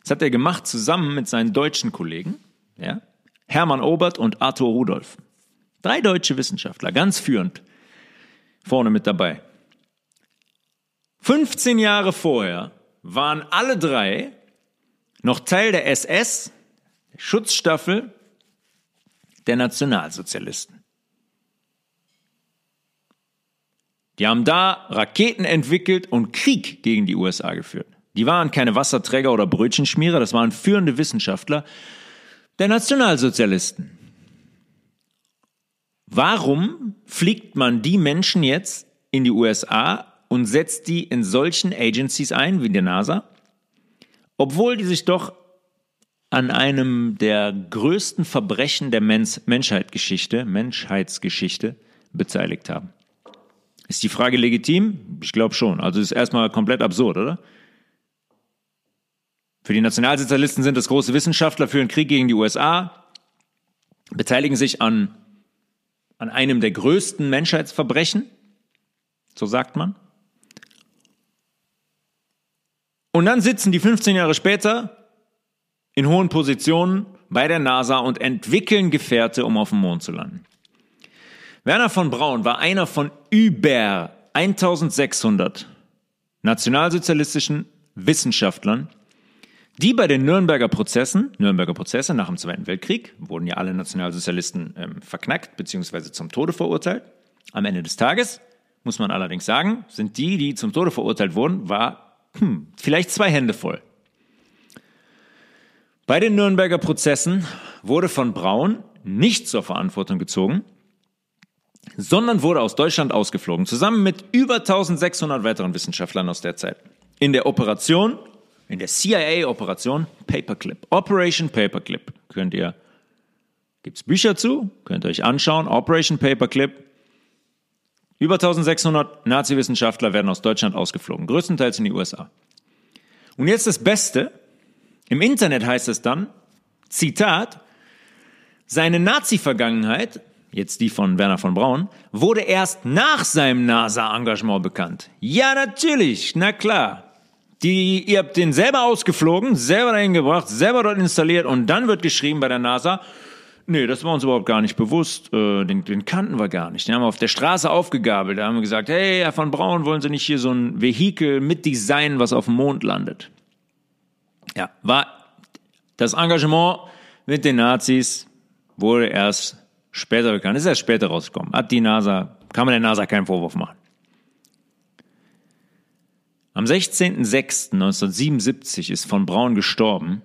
Das hat er gemacht zusammen mit seinen deutschen Kollegen, ja, Hermann Obert und Arthur Rudolph. Drei deutsche Wissenschaftler, ganz führend, vorne mit dabei. 15 Jahre vorher waren alle drei noch Teil der SS, Schutzstaffel der Nationalsozialisten. Die haben da Raketen entwickelt und Krieg gegen die USA geführt. Die waren keine Wasserträger oder Brötchenschmierer, das waren führende Wissenschaftler der Nationalsozialisten. Warum fliegt man die Menschen jetzt in die USA und setzt die in solchen Agencies ein wie der NASA? Obwohl die sich doch an einem der größten Verbrechen der Menschheitsgeschichte, Menschheitsgeschichte beteiligt haben. Ist die Frage legitim? Ich glaube schon. Also ist erstmal komplett absurd, oder? Für die Nationalsozialisten sind es große Wissenschaftler, führen Krieg gegen die USA, beteiligen sich an, an einem der größten Menschheitsverbrechen, so sagt man. Und dann sitzen die 15 Jahre später in hohen Positionen bei der NASA und entwickeln Gefährte, um auf dem Mond zu landen. Werner von Braun war einer von über 1600 nationalsozialistischen Wissenschaftlern, die bei den Nürnberger Prozessen, Nürnberger Prozesse nach dem Zweiten Weltkrieg, wurden ja alle Nationalsozialisten ähm, verknackt bzw. zum Tode verurteilt. Am Ende des Tages, muss man allerdings sagen, sind die, die zum Tode verurteilt wurden, war hm, vielleicht zwei Hände voll. Bei den Nürnberger Prozessen wurde von Braun nicht zur Verantwortung gezogen, sondern wurde aus Deutschland ausgeflogen, zusammen mit über 1600 weiteren Wissenschaftlern aus der Zeit. In der Operation, in der CIA-Operation Paperclip, Operation Paperclip, könnt ihr, gibt's Bücher zu, könnt ihr euch anschauen, Operation Paperclip. Über 1600 Nazi-Wissenschaftler werden aus Deutschland ausgeflogen, größtenteils in die USA. Und jetzt das Beste, im Internet heißt es dann, Zitat, seine Nazi-Vergangenheit, jetzt die von Werner von Braun, wurde erst nach seinem NASA-Engagement bekannt. Ja, natürlich, na klar. Die, ihr habt den selber ausgeflogen, selber dahin gebracht, selber dort installiert und dann wird geschrieben bei der NASA, nee, das war uns überhaupt gar nicht bewusst, äh, den, den kannten wir gar nicht. Den haben wir auf der Straße aufgegabelt, da haben wir gesagt, hey, Herr von Braun, wollen Sie nicht hier so ein Vehikel mit Design, was auf dem Mond landet? Ja, war das Engagement mit den Nazis wurde erst später bekannt, ist erst später rausgekommen. Hat die NASA, kann man der NASA keinen Vorwurf machen. Am 16.06.1977 ist von Braun gestorben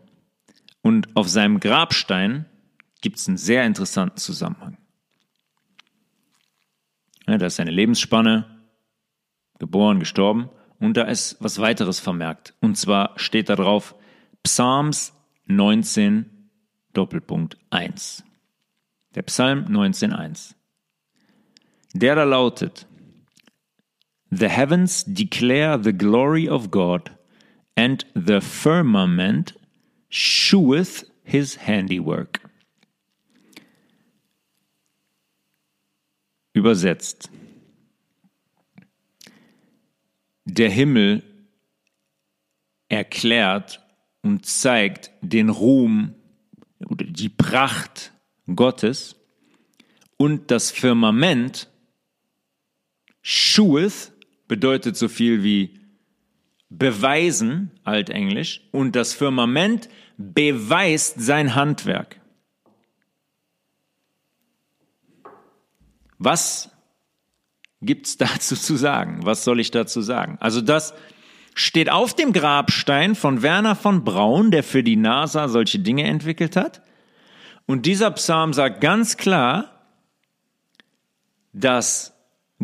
und auf seinem Grabstein gibt es einen sehr interessanten Zusammenhang. Ja, da ist seine Lebensspanne, geboren, gestorben und da ist was weiteres vermerkt. Und zwar steht da drauf Psalms 19 Doppelpunkt 1. Der Psalm 19.1. Der da lautet, The heavens declare the glory of God, and the firmament sheweth his handiwork. Übersetzt. Der Himmel erklärt und zeigt den Ruhm oder die Pracht Gottes und das Firmament schueth bedeutet so viel wie beweisen, altenglisch, und das Firmament beweist sein Handwerk. Was gibt's dazu zu sagen? Was soll ich dazu sagen? Also das steht auf dem Grabstein von Werner von Braun, der für die NASA solche Dinge entwickelt hat. Und dieser Psalm sagt ganz klar, dass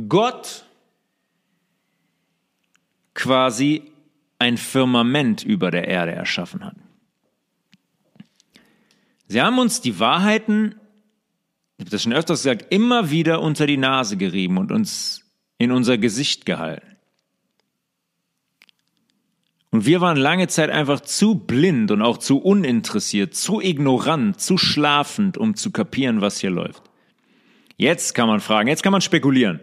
Gott quasi ein Firmament über der Erde erschaffen hat. Sie haben uns die Wahrheiten, habe das schon öfters gesagt, immer wieder unter die Nase gerieben und uns in unser Gesicht gehalten. Und wir waren lange Zeit einfach zu blind und auch zu uninteressiert, zu ignorant, zu schlafend, um zu kapieren, was hier läuft. Jetzt kann man fragen, jetzt kann man spekulieren.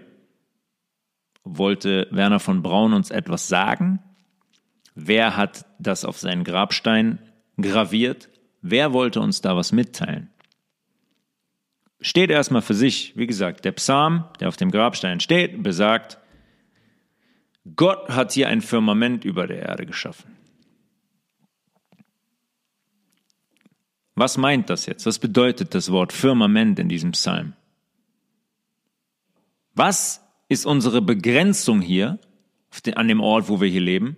Wollte Werner von Braun uns etwas sagen? Wer hat das auf seinen Grabstein graviert? Wer wollte uns da was mitteilen? Steht erstmal für sich, wie gesagt, der Psalm, der auf dem Grabstein steht, besagt, Gott hat hier ein Firmament über der Erde geschaffen. Was meint das jetzt? Was bedeutet das Wort Firmament in diesem Psalm? Was ist unsere Begrenzung hier an dem Ort, wo wir hier leben?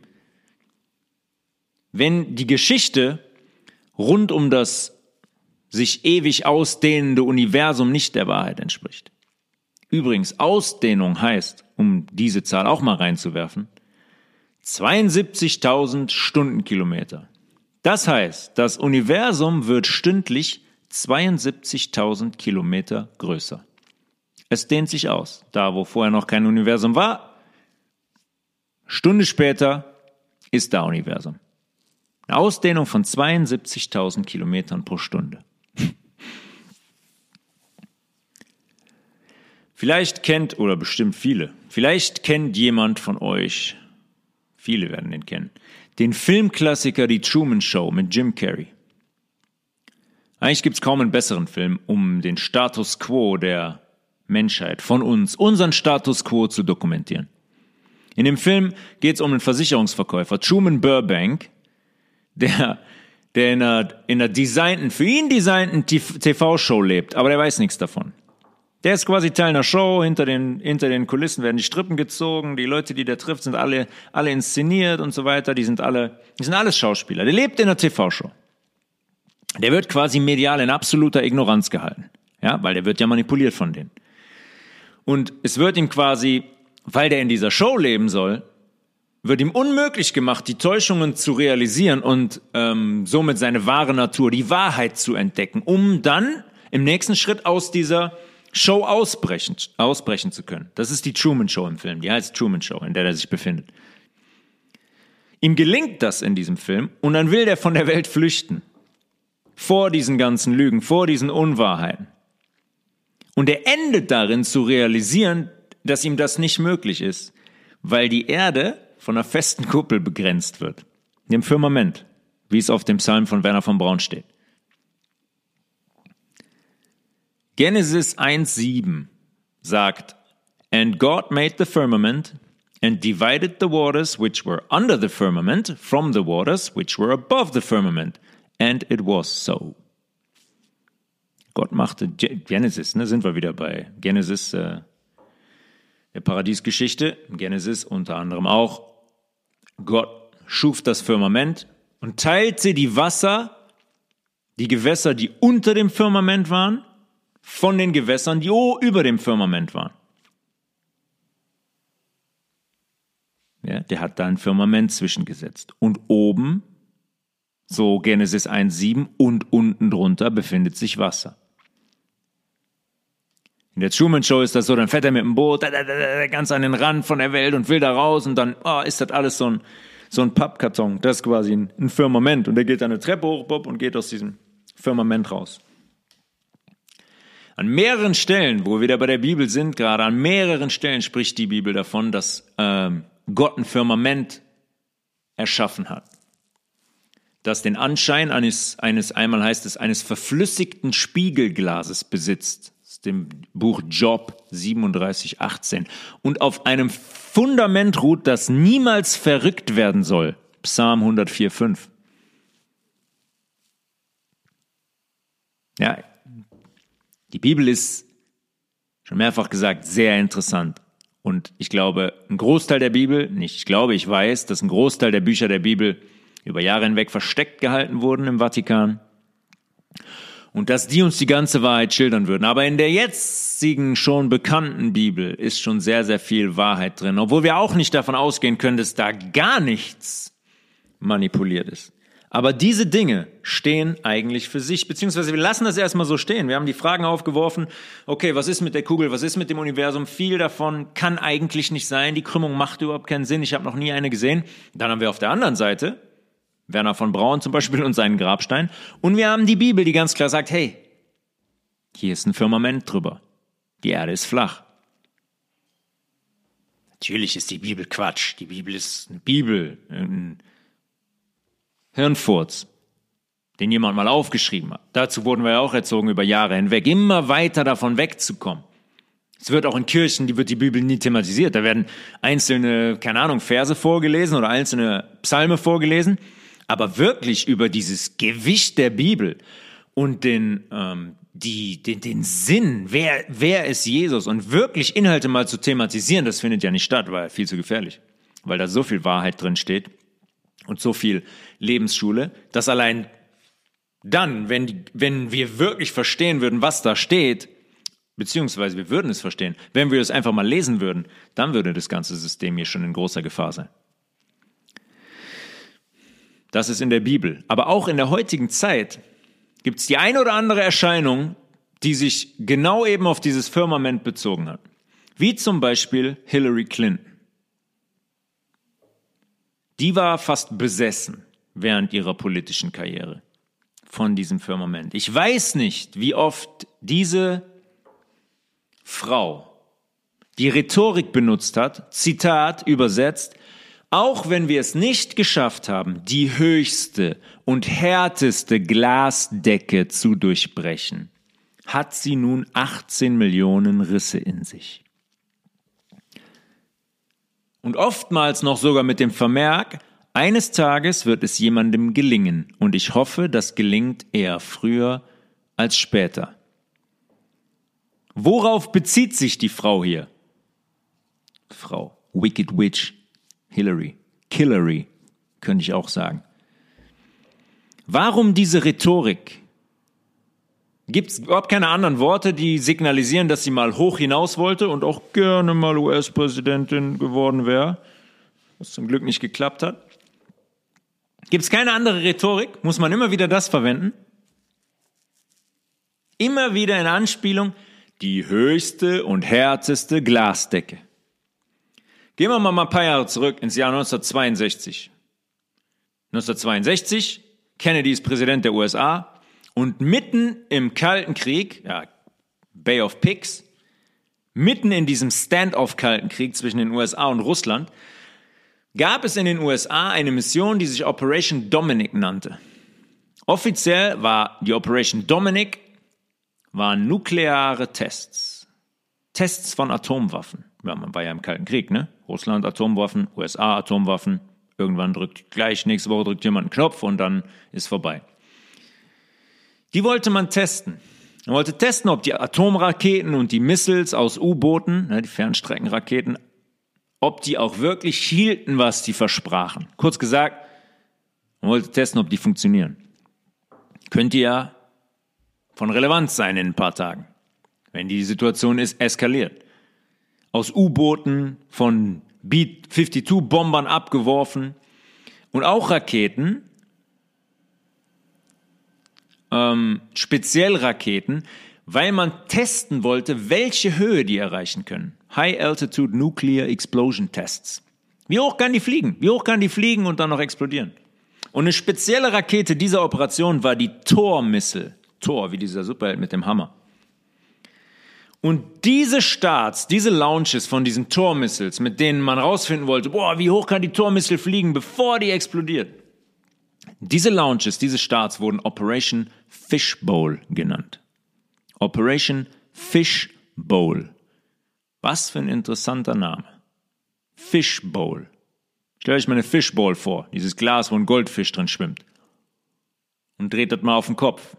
Wenn die Geschichte rund um das sich ewig ausdehnende Universum nicht der Wahrheit entspricht. Übrigens, Ausdehnung heißt, um diese Zahl auch mal reinzuwerfen, 72.000 Stundenkilometer. Das heißt, das Universum wird stündlich 72.000 Kilometer größer. Es dehnt sich aus. Da, wo vorher noch kein Universum war, Stunde später ist da Universum. Eine Ausdehnung von 72.000 Kilometern pro Stunde. Vielleicht kennt, oder bestimmt viele, vielleicht kennt jemand von euch, viele werden den kennen, den Filmklassiker Die Truman Show mit Jim Carrey. Eigentlich gibt es kaum einen besseren Film, um den Status quo der Menschheit von uns, unseren Status quo zu dokumentieren. In dem Film geht es um einen Versicherungsverkäufer, Truman Burbank, der, der in einer, in einer designten, für ihn designten TV-Show lebt, aber der weiß nichts davon. Der ist quasi Teil einer Show, hinter den, hinter den Kulissen werden die Strippen gezogen, die Leute, die der trifft, sind alle, alle inszeniert und so weiter, die sind alle, die sind alles Schauspieler. Der lebt in einer TV-Show. Der wird quasi medial in absoluter Ignoranz gehalten. Ja, weil der wird ja manipuliert von denen. Und es wird ihm quasi, weil der in dieser Show leben soll, wird ihm unmöglich gemacht, die Täuschungen zu realisieren und ähm, somit seine wahre Natur, die Wahrheit zu entdecken, um dann im nächsten Schritt aus dieser Show ausbrechen, ausbrechen zu können. Das ist die Truman Show im Film, die heißt Truman Show, in der er sich befindet. Ihm gelingt das in diesem Film und dann will er von der Welt flüchten. Vor diesen ganzen Lügen, vor diesen Unwahrheiten. Und er endet darin zu realisieren, dass ihm das nicht möglich ist, weil die Erde von einer festen Kuppel begrenzt wird. Dem Firmament, wie es auf dem Psalm von Werner von Braun steht. Genesis 1,7 sagt, And God made the firmament and divided the waters which were under the firmament from the waters which were above the firmament. And it was so. Gott machte Genesis, ne, sind wir wieder bei Genesis, äh, der Paradiesgeschichte. Genesis unter anderem auch. Gott schuf das Firmament und teilte die Wasser, die Gewässer, die unter dem Firmament waren, von den Gewässern, die über dem Firmament waren. Ja, der hat da ein Firmament zwischengesetzt. Und oben, so Genesis 1,7, und unten drunter befindet sich Wasser. In der Truman Show ist das so, dann fährt er mit dem Boot ganz an den Rand von der Welt und will da raus und dann oh, ist das alles so ein, so ein Pappkarton. Das ist quasi ein, ein Firmament und der geht dann eine Treppe hoch Bob, und geht aus diesem Firmament raus. An mehreren Stellen, wo wir wieder bei der Bibel sind, gerade an mehreren Stellen spricht die Bibel davon, dass ähm, Gott ein Firmament erschaffen hat. Das den Anschein eines, eines, einmal heißt es, eines verflüssigten Spiegelglases besitzt. Ist dem Buch Job 37, 18. Und auf einem Fundament ruht, das niemals verrückt werden soll. Psalm 104, 5. Ja, die Bibel ist, schon mehrfach gesagt, sehr interessant. Und ich glaube, ein Großteil der Bibel, nicht ich glaube, ich weiß, dass ein Großteil der Bücher der Bibel über Jahre hinweg versteckt gehalten wurden im Vatikan. Und dass die uns die ganze Wahrheit schildern würden. Aber in der jetzigen schon bekannten Bibel ist schon sehr, sehr viel Wahrheit drin. Obwohl wir auch nicht davon ausgehen können, dass da gar nichts manipuliert ist. Aber diese Dinge stehen eigentlich für sich, beziehungsweise wir lassen das erstmal so stehen. Wir haben die Fragen aufgeworfen, okay, was ist mit der Kugel, was ist mit dem Universum? Viel davon kann eigentlich nicht sein, die Krümmung macht überhaupt keinen Sinn, ich habe noch nie eine gesehen. Dann haben wir auf der anderen Seite Werner von Braun zum Beispiel und seinen Grabstein. Und wir haben die Bibel, die ganz klar sagt, hey, hier ist ein Firmament drüber. Die Erde ist flach. Natürlich ist die Bibel Quatsch. Die Bibel ist eine Bibel, ein Hirnfurz, den jemand mal aufgeschrieben hat. Dazu wurden wir ja auch erzogen über Jahre hinweg, immer weiter davon wegzukommen. Es wird auch in Kirchen, die wird die Bibel nie thematisiert. Da werden einzelne, keine Ahnung, Verse vorgelesen oder einzelne Psalme vorgelesen. Aber wirklich über dieses Gewicht der Bibel und den, ähm, die, den, den Sinn, wer, wer ist Jesus und wirklich Inhalte mal zu thematisieren, das findet ja nicht statt, weil viel zu gefährlich, weil da so viel Wahrheit drin steht und so viel Lebensschule, dass allein dann, wenn, die, wenn wir wirklich verstehen würden, was da steht, beziehungsweise wir würden es verstehen, wenn wir es einfach mal lesen würden, dann würde das ganze System hier schon in großer Gefahr sein. Das ist in der Bibel. Aber auch in der heutigen Zeit gibt es die eine oder andere Erscheinung, die sich genau eben auf dieses Firmament bezogen hat. Wie zum Beispiel Hillary Clinton. Die war fast besessen während ihrer politischen Karriere von diesem Firmament. Ich weiß nicht, wie oft diese Frau die Rhetorik benutzt hat, Zitat übersetzt, auch wenn wir es nicht geschafft haben, die höchste und härteste Glasdecke zu durchbrechen, hat sie nun 18 Millionen Risse in sich. Und oftmals noch sogar mit dem Vermerk, eines Tages wird es jemandem gelingen und ich hoffe, das gelingt eher früher als später. Worauf bezieht sich die Frau hier? Frau, Wicked Witch, Hillary, Killery, könnte ich auch sagen. Warum diese Rhetorik? Gibt es überhaupt keine anderen Worte, die signalisieren, dass sie mal hoch hinaus wollte und auch gerne mal US-Präsidentin geworden wäre, was zum Glück nicht geklappt hat? Gibt es keine andere Rhetorik? Muss man immer wieder das verwenden? Immer wieder in Anspielung, die höchste und härteste Glasdecke. Gehen wir mal ein paar Jahre zurück ins Jahr 1962. 1962, Kennedy ist Präsident der USA und mitten im Kalten Krieg, ja, Bay of Pigs, mitten in diesem Stand-off-Kalten Krieg zwischen den USA und Russland, gab es in den USA eine Mission, die sich Operation Dominic nannte. Offiziell war die Operation Dominic waren nukleare Tests. Tests von Atomwaffen. Ja, man war ja im Kalten Krieg, ne? Russland Atomwaffen, USA Atomwaffen. Irgendwann drückt gleich, nächste Woche drückt jemand einen Knopf und dann ist vorbei. Die wollte man testen. Man wollte testen, ob die Atomraketen und die Missiles aus U-Booten, ne, die Fernstreckenraketen, ob die auch wirklich hielten, was die versprachen. Kurz gesagt, man wollte testen, ob die funktionieren. Könnte ja von Relevanz sein in ein paar Tagen, wenn die Situation ist eskaliert. Aus U-Booten, von B-52-Bombern abgeworfen und auch Raketen, ähm, speziell Raketen, weil man testen wollte, welche Höhe die erreichen können. High Altitude Nuclear Explosion Tests. Wie hoch kann die fliegen? Wie hoch kann die fliegen und dann noch explodieren? Und eine spezielle Rakete dieser Operation war die Thor-Missile. Thor, wie dieser Superheld mit dem Hammer. Und diese Starts, diese Launches von diesen Thor-Missiles, mit denen man rausfinden wollte, boah, wie hoch kann die Thor-Missile fliegen, bevor die explodiert. Diese Launches, diese Starts wurden Operation Fishbowl genannt. Operation Fishbowl. Was für ein interessanter Name. Fishbowl. Stellt euch mal eine Fishbowl vor, dieses Glas, wo ein Goldfisch drin schwimmt. Und dreht das mal auf den Kopf.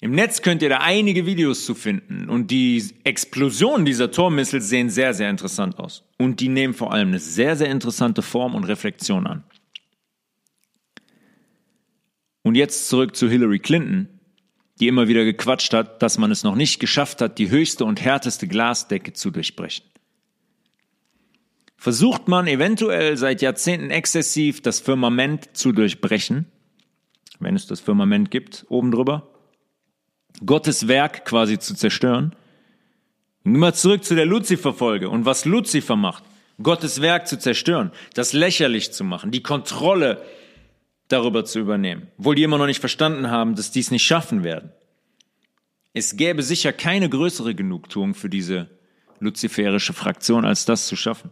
Im Netz könnt ihr da einige Videos zu finden und die Explosionen dieser Tormissiles sehen sehr, sehr interessant aus. Und die nehmen vor allem eine sehr, sehr interessante Form und Reflexion an. Und jetzt zurück zu Hillary Clinton, die immer wieder gequatscht hat, dass man es noch nicht geschafft hat, die höchste und härteste Glasdecke zu durchbrechen. Versucht man eventuell seit Jahrzehnten exzessiv das Firmament zu durchbrechen, wenn es das Firmament gibt, oben drüber, Gottes Werk quasi zu zerstören. Wir zurück zu der Luzifer-Folge und was Luzifer macht. Gottes Werk zu zerstören, das lächerlich zu machen, die Kontrolle darüber zu übernehmen, obwohl die immer noch nicht verstanden haben, dass die es nicht schaffen werden. Es gäbe sicher keine größere Genugtuung für diese luziferische Fraktion, als das zu schaffen.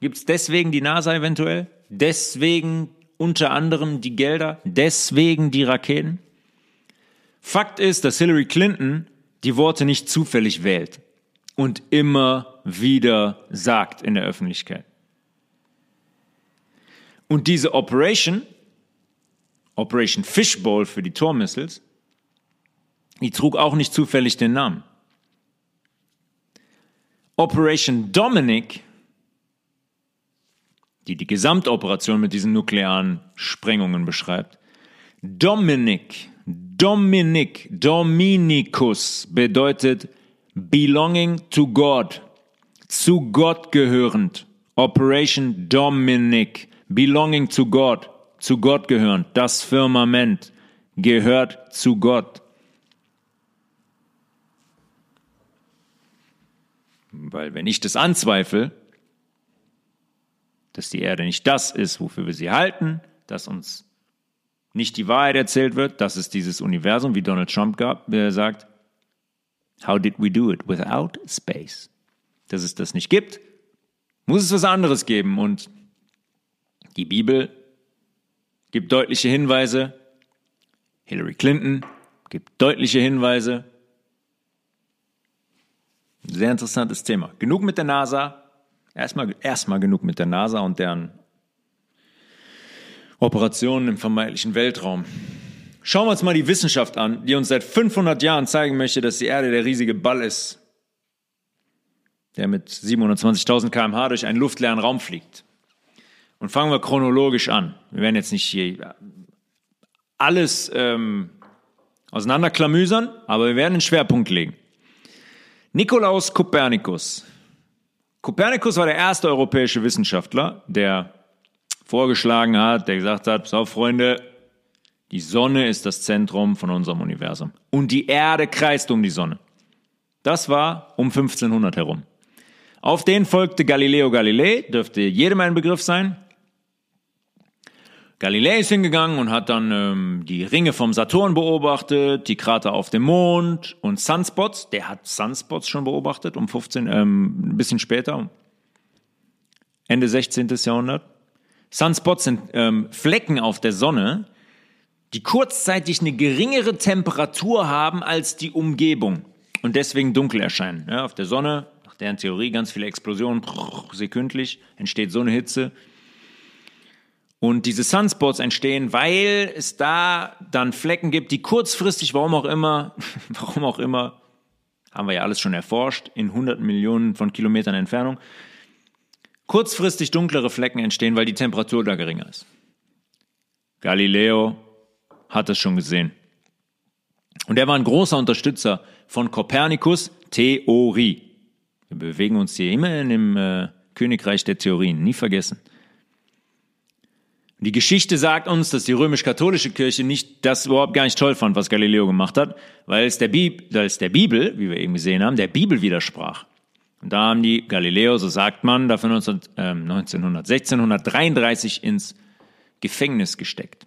Gibt es deswegen die NASA eventuell? Deswegen unter anderem die Gelder? Deswegen die Raketen? Fakt ist, dass Hillary Clinton die Worte nicht zufällig wählt und immer wieder sagt in der Öffentlichkeit. Und diese Operation Operation Fishbowl für die Tormissiles, die trug auch nicht zufällig den Namen. Operation Dominic, die die Gesamtoperation mit diesen nuklearen Sprengungen beschreibt, Dominic, Dominic, Dominicus bedeutet belonging to God, zu Gott gehörend. Operation Dominic, belonging to God zu Gott gehören. Das Firmament gehört zu Gott. Weil wenn ich das anzweifle, dass die Erde nicht das ist, wofür wir sie halten, dass uns nicht die Wahrheit erzählt wird, dass es dieses Universum, wie Donald Trump gab, der sagt, how did we do it without space? Dass es das nicht gibt, muss es was anderes geben und die Bibel gibt deutliche Hinweise. Hillary Clinton gibt deutliche Hinweise. Sehr interessantes Thema. Genug mit der NASA. Erstmal, erstmal genug mit der NASA und deren Operationen im vermeintlichen Weltraum. Schauen wir uns mal die Wissenschaft an, die uns seit 500 Jahren zeigen möchte, dass die Erde der riesige Ball ist, der mit 720.000 km/h durch einen luftleeren Raum fliegt. Und fangen wir chronologisch an. Wir werden jetzt nicht hier alles ähm, auseinanderklamüsern, aber wir werden den Schwerpunkt legen. Nikolaus Kopernikus. Kopernikus war der erste europäische Wissenschaftler, der vorgeschlagen hat, der gesagt hat, so Freunde, die Sonne ist das Zentrum von unserem Universum und die Erde kreist um die Sonne. Das war um 1500 herum. Auf den folgte Galileo Galilei, dürfte jedem ein Begriff sein. Galilei ist hingegangen und hat dann ähm, die Ringe vom Saturn beobachtet, die Krater auf dem Mond und Sunspots. Der hat Sunspots schon beobachtet, um 15, ähm, ein bisschen später, Ende 16. Jahrhundert. Sunspots sind ähm, Flecken auf der Sonne, die kurzzeitig eine geringere Temperatur haben als die Umgebung und deswegen dunkel erscheinen. Ja, auf der Sonne, nach deren Theorie, ganz viele Explosionen sekündlich, entsteht so eine Hitze. Und diese Sunspots entstehen, weil es da dann Flecken gibt, die kurzfristig, warum auch immer, warum auch immer, haben wir ja alles schon erforscht, in hunderten Millionen von Kilometern Entfernung, kurzfristig dunklere Flecken entstehen, weil die Temperatur da geringer ist. Galileo hat es schon gesehen. Und er war ein großer Unterstützer von Kopernikus Theorie. Wir bewegen uns hier immer in dem äh, Königreich der Theorien, nie vergessen. Die Geschichte sagt uns, dass die römisch-katholische Kirche nicht das überhaupt gar nicht toll fand, was Galileo gemacht hat, weil es der, Bib weil es der Bibel, wie wir eben gesehen haben, der Bibel widersprach. Und da haben die Galileo, so sagt man, dafür 19, äh, 1900, 1633 ins Gefängnis gesteckt.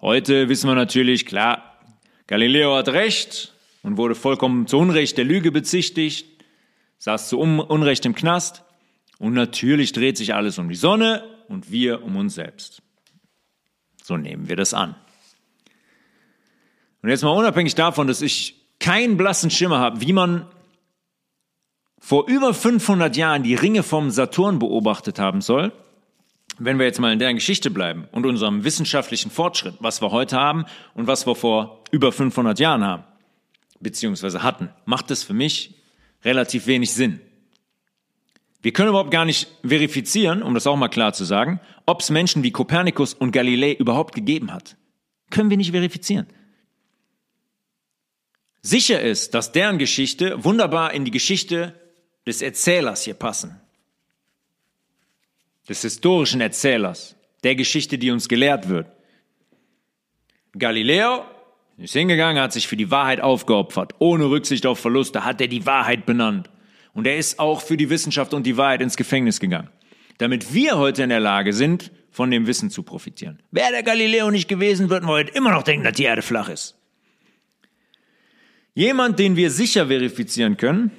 Heute wissen wir natürlich, klar, Galileo hat recht und wurde vollkommen zu Unrecht der Lüge bezichtigt, saß zu Unrecht im Knast und natürlich dreht sich alles um die Sonne und wir um uns selbst. So nehmen wir das an. Und jetzt mal unabhängig davon, dass ich keinen blassen Schimmer habe, wie man vor über 500 Jahren die Ringe vom Saturn beobachtet haben soll, wenn wir jetzt mal in deren Geschichte bleiben und unserem wissenschaftlichen Fortschritt, was wir heute haben und was wir vor über 500 Jahren haben, beziehungsweise hatten, macht es für mich relativ wenig Sinn. Wir können überhaupt gar nicht verifizieren, um das auch mal klar zu sagen, ob es Menschen wie Kopernikus und Galilei überhaupt gegeben hat. Können wir nicht verifizieren. Sicher ist, dass deren Geschichte wunderbar in die Geschichte des Erzählers hier passen. Des historischen Erzählers, der Geschichte, die uns gelehrt wird. Galileo ist hingegangen, hat sich für die Wahrheit aufgeopfert, ohne Rücksicht auf Verluste, hat er die Wahrheit benannt. Und er ist auch für die Wissenschaft und die Wahrheit ins Gefängnis gegangen. Damit wir heute in der Lage sind, von dem Wissen zu profitieren. Wäre der Galileo nicht gewesen, würden wir heute immer noch denken, dass die Erde flach ist. Jemand, den wir sicher verifizieren können,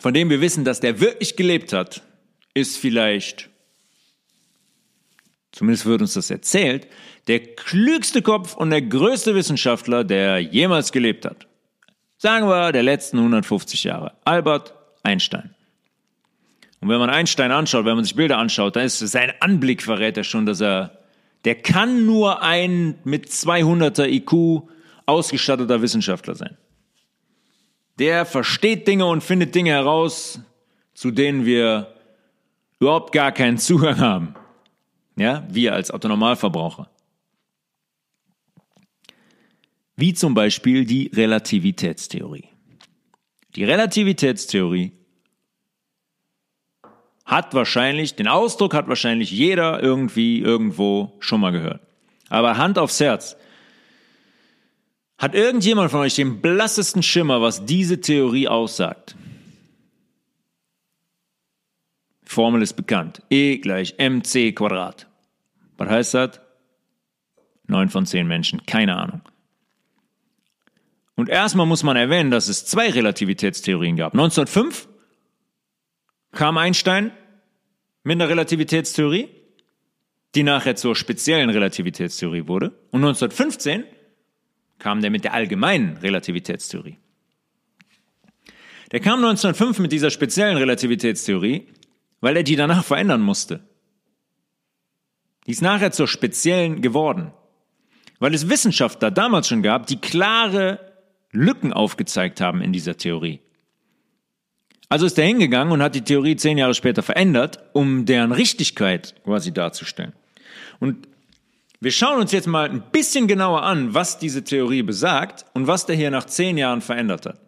von dem wir wissen, dass der wirklich gelebt hat, ist vielleicht, zumindest wird uns das erzählt, der klügste Kopf und der größte Wissenschaftler, der jemals gelebt hat. Sagen wir der letzten 150 Jahre. Albert Einstein. Und wenn man Einstein anschaut, wenn man sich Bilder anschaut, dann ist sein Anblick verrät er schon, dass er, der kann nur ein mit 200er IQ ausgestatteter Wissenschaftler sein. Der versteht Dinge und findet Dinge heraus, zu denen wir überhaupt gar keinen Zugang haben. Ja, wir als Autonormalverbraucher wie zum Beispiel die Relativitätstheorie. Die Relativitätstheorie hat wahrscheinlich, den Ausdruck hat wahrscheinlich jeder irgendwie irgendwo schon mal gehört. Aber Hand aufs Herz. Hat irgendjemand von euch den blassesten Schimmer, was diese Theorie aussagt? Formel ist bekannt. E gleich mc Quadrat. Was heißt das? Neun von zehn Menschen, keine Ahnung. Und erstmal muss man erwähnen, dass es zwei Relativitätstheorien gab. 1905 kam Einstein mit einer Relativitätstheorie, die nachher zur speziellen Relativitätstheorie wurde. Und 1915 kam der mit der allgemeinen Relativitätstheorie. Der kam 1905 mit dieser speziellen Relativitätstheorie, weil er die danach verändern musste. Die ist nachher zur speziellen geworden, weil es Wissenschaftler damals schon gab, die klare Lücken aufgezeigt haben in dieser Theorie. Also ist er hingegangen und hat die Theorie zehn Jahre später verändert, um deren Richtigkeit quasi darzustellen. Und Wir schauen uns jetzt mal ein bisschen genauer an, was diese Theorie besagt und was der hier nach zehn Jahren verändert hat.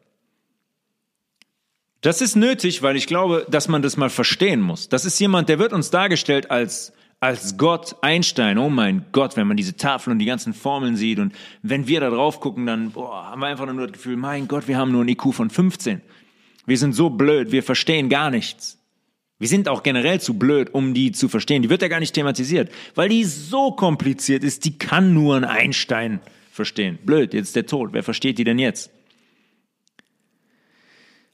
Das ist nötig, weil ich glaube, dass man das mal verstehen muss. Das ist jemand, der wird uns dargestellt als, als Gott Einstein. Oh mein Gott, wenn man diese Tafel und die ganzen Formeln sieht und wenn wir da drauf gucken, dann boah, haben wir einfach nur das Gefühl, mein Gott, wir haben nur ein IQ von 15. Wir sind so blöd, wir verstehen gar nichts. Wir sind auch generell zu blöd, um die zu verstehen. Die wird ja gar nicht thematisiert, weil die so kompliziert ist, die kann nur ein Einstein verstehen. Blöd, jetzt der Tod. Wer versteht die denn jetzt?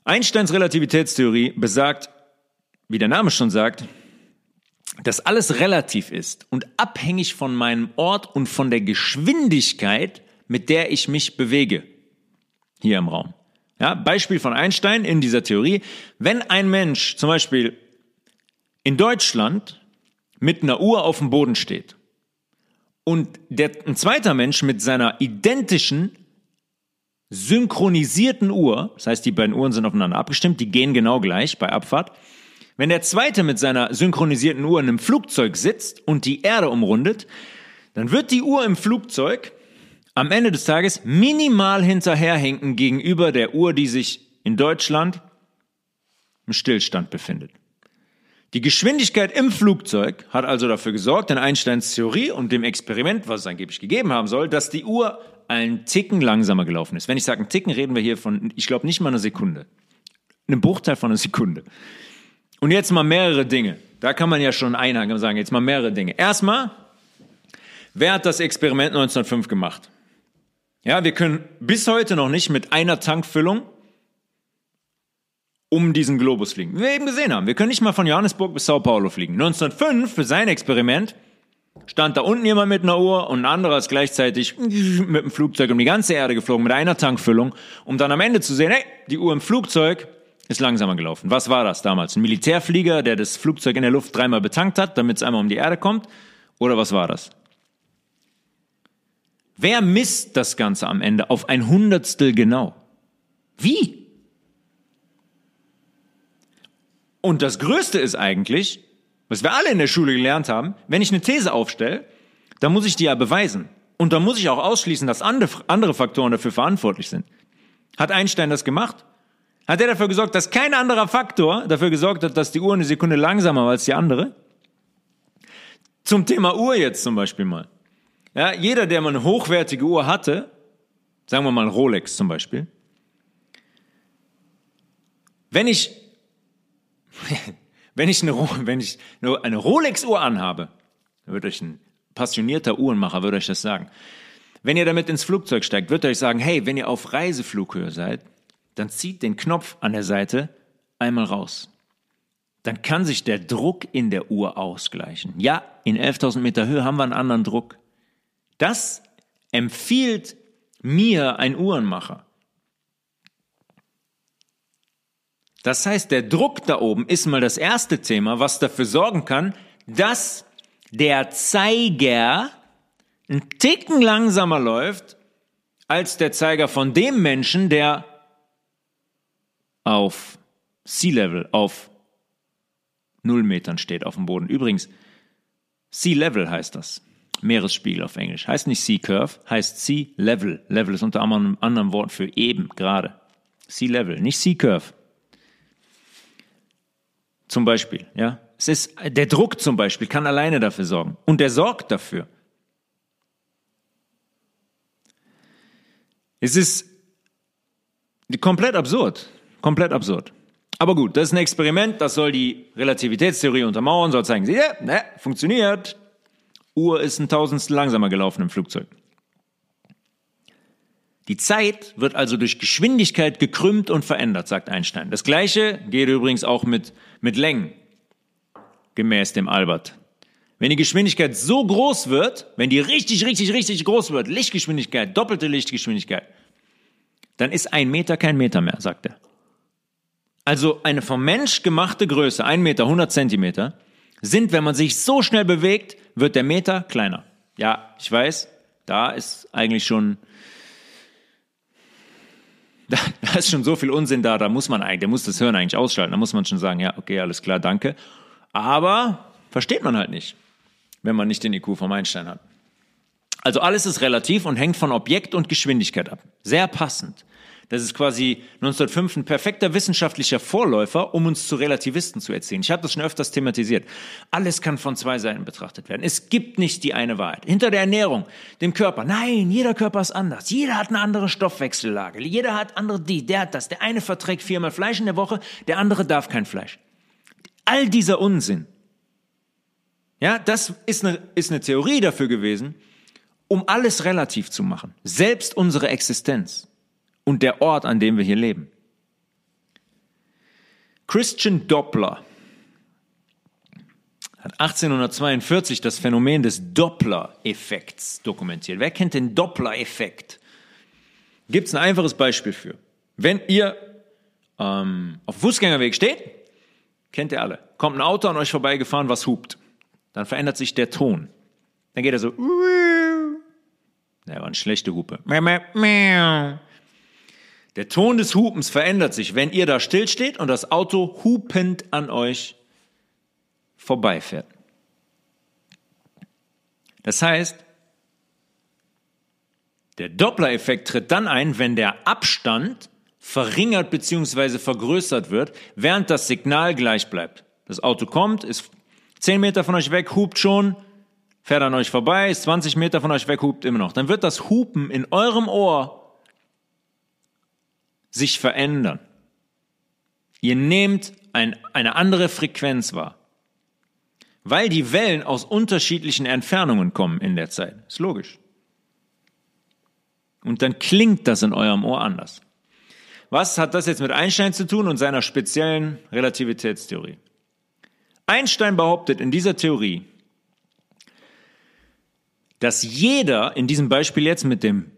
Einsteins Relativitätstheorie besagt, wie der Name schon sagt, dass alles relativ ist und abhängig von meinem Ort und von der Geschwindigkeit, mit der ich mich bewege. Hier im Raum. Ja, Beispiel von Einstein in dieser Theorie. Wenn ein Mensch zum Beispiel in Deutschland mit einer Uhr auf dem Boden steht und der, ein zweiter Mensch mit seiner identischen synchronisierten Uhr, das heißt, die beiden Uhren sind aufeinander abgestimmt, die gehen genau gleich bei Abfahrt. Wenn der zweite mit seiner synchronisierten Uhr in einem Flugzeug sitzt und die Erde umrundet, dann wird die Uhr im Flugzeug am Ende des Tages minimal hinterherhinken gegenüber der Uhr, die sich in Deutschland im Stillstand befindet. Die Geschwindigkeit im Flugzeug hat also dafür gesorgt, in Einsteins Theorie und dem Experiment, was es angeblich gegeben haben soll, dass die Uhr einen Ticken langsamer gelaufen ist. Wenn ich sage einen Ticken, reden wir hier von, ich glaube, nicht mal einer Sekunde. Einem Bruchteil von einer Sekunde. Und jetzt mal mehrere Dinge. Da kann man ja schon einhaken und sagen, jetzt mal mehrere Dinge. Erstmal, wer hat das Experiment 1905 gemacht? Ja, wir können bis heute noch nicht mit einer Tankfüllung um diesen Globus fliegen. Wie wir eben gesehen haben, wir können nicht mal von Johannesburg bis Sao Paulo fliegen. 1905 für sein Experiment stand da unten jemand mit einer Uhr und ein anderer ist gleichzeitig mit dem Flugzeug um die ganze Erde geflogen mit einer Tankfüllung, um dann am Ende zu sehen, hey, die Uhr im Flugzeug ist langsamer gelaufen. Was war das damals? Ein Militärflieger, der das Flugzeug in der Luft dreimal betankt hat, damit es einmal um die Erde kommt? Oder was war das? Wer misst das Ganze am Ende auf ein Hundertstel genau? Wie? Und das Größte ist eigentlich, was wir alle in der Schule gelernt haben, wenn ich eine These aufstelle, dann muss ich die ja beweisen. Und dann muss ich auch ausschließen, dass andere Faktoren dafür verantwortlich sind. Hat Einstein das gemacht? Hat er dafür gesorgt, dass kein anderer Faktor dafür gesorgt hat, dass die Uhr eine Sekunde langsamer war als die andere? Zum Thema Uhr jetzt zum Beispiel mal. Ja, jeder, der mal eine hochwertige Uhr hatte, sagen wir mal Rolex zum Beispiel, wenn ich Wenn ich eine, wenn ich eine Rolex-Uhr anhabe, wird euch ein passionierter Uhrenmacher, würde euch das sagen. Wenn ihr damit ins Flugzeug steigt, wird euch sagen, hey, wenn ihr auf Reiseflughöhe seid, dann zieht den Knopf an der Seite einmal raus. Dann kann sich der Druck in der Uhr ausgleichen. Ja, in 11.000 Meter Höhe haben wir einen anderen Druck. Das empfiehlt mir ein Uhrenmacher. Das heißt, der Druck da oben ist mal das erste Thema, was dafür sorgen kann, dass der Zeiger einen Ticken langsamer läuft als der Zeiger von dem Menschen, der auf Sea Level, auf Null Metern steht auf dem Boden. Übrigens, Sea Level heißt das. Meeresspiegel auf Englisch. Heißt nicht Sea Curve, heißt Sea Level. Level ist unter anderem anderen Wort für eben, gerade. Sea Level, nicht Sea Curve. Zum Beispiel, ja. Es ist, der Druck zum Beispiel kann alleine dafür sorgen. Und der sorgt dafür. Es ist komplett absurd. Komplett absurd. Aber gut, das ist ein Experiment, das soll die Relativitätstheorie untermauern, soll zeigen, ja, ne, funktioniert. Uhr ist ein Tausendstel langsamer gelaufen im Flugzeug. Die Zeit wird also durch Geschwindigkeit gekrümmt und verändert, sagt Einstein. Das gleiche geht übrigens auch mit, mit Längen, gemäß dem Albert. Wenn die Geschwindigkeit so groß wird, wenn die richtig, richtig, richtig groß wird, Lichtgeschwindigkeit, doppelte Lichtgeschwindigkeit, dann ist ein Meter kein Meter mehr, sagt er. Also eine vom Mensch gemachte Größe, ein Meter, 100 Zentimeter, sind, wenn man sich so schnell bewegt, wird der Meter kleiner. Ja, ich weiß, da ist eigentlich schon da, da ist schon so viel Unsinn da, da muss man eigentlich, der muss das Hirn eigentlich ausschalten. Da muss man schon sagen, ja, okay, alles klar, danke. Aber versteht man halt nicht, wenn man nicht den IQ vom Einstein hat. Also alles ist relativ und hängt von Objekt und Geschwindigkeit ab. Sehr passend. Das ist quasi 1905 ein perfekter wissenschaftlicher Vorläufer, um uns zu Relativisten zu erzählen. Ich habe das schon öfters thematisiert. Alles kann von zwei Seiten betrachtet werden. Es gibt nicht die eine Wahrheit. Hinter der Ernährung, dem Körper. Nein, jeder Körper ist anders. Jeder hat eine andere Stoffwechsellage. Jeder hat andere die, der hat das. Der eine verträgt viermal Fleisch in der Woche, der andere darf kein Fleisch. All dieser Unsinn. Ja, das ist eine, ist eine Theorie dafür gewesen, um alles relativ zu machen. Selbst unsere Existenz und der Ort, an dem wir hier leben. Christian Doppler hat 1842 das Phänomen des Doppler-Effekts dokumentiert. Wer kennt den Doppler-Effekt? Gibt es ein einfaches Beispiel für. Wenn ihr ähm, auf Fußgängerweg steht, kennt ihr alle, kommt ein Auto an euch vorbeigefahren, was hupt. Dann verändert sich der Ton. Dann geht er so. Der war eine schlechte Hupe. Der Ton des Hupens verändert sich, wenn ihr da stillsteht und das Auto hupend an euch vorbeifährt. Das heißt, der Doppler-Effekt tritt dann ein, wenn der Abstand verringert bzw. vergrößert wird, während das Signal gleich bleibt. Das Auto kommt, ist 10 Meter von euch weg, hupt schon, fährt an euch vorbei, ist 20 Meter von euch weg, hupt immer noch. Dann wird das Hupen in eurem Ohr sich verändern. Ihr nehmt ein, eine andere Frequenz wahr. Weil die Wellen aus unterschiedlichen Entfernungen kommen in der Zeit. Ist logisch. Und dann klingt das in eurem Ohr anders. Was hat das jetzt mit Einstein zu tun und seiner speziellen Relativitätstheorie? Einstein behauptet in dieser Theorie, dass jeder, in diesem Beispiel jetzt mit dem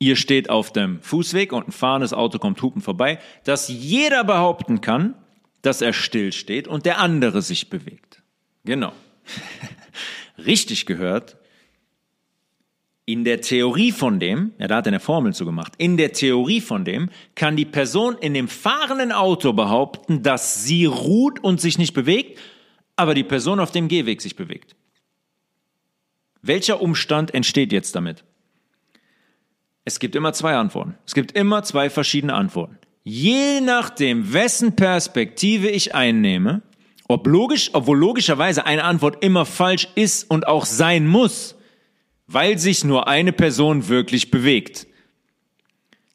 ihr steht auf dem Fußweg und ein fahrendes Auto kommt hupen vorbei, dass jeder behaupten kann, dass er still steht und der andere sich bewegt. Genau. Richtig gehört. In der Theorie von dem, ja, da hat er eine Formel zu gemacht, in der Theorie von dem kann die Person in dem fahrenden Auto behaupten, dass sie ruht und sich nicht bewegt, aber die Person auf dem Gehweg sich bewegt. Welcher Umstand entsteht jetzt damit? Es gibt immer zwei Antworten. Es gibt immer zwei verschiedene Antworten. Je nachdem, wessen Perspektive ich einnehme, ob logisch, obwohl logischerweise eine Antwort immer falsch ist und auch sein muss, weil sich nur eine Person wirklich bewegt.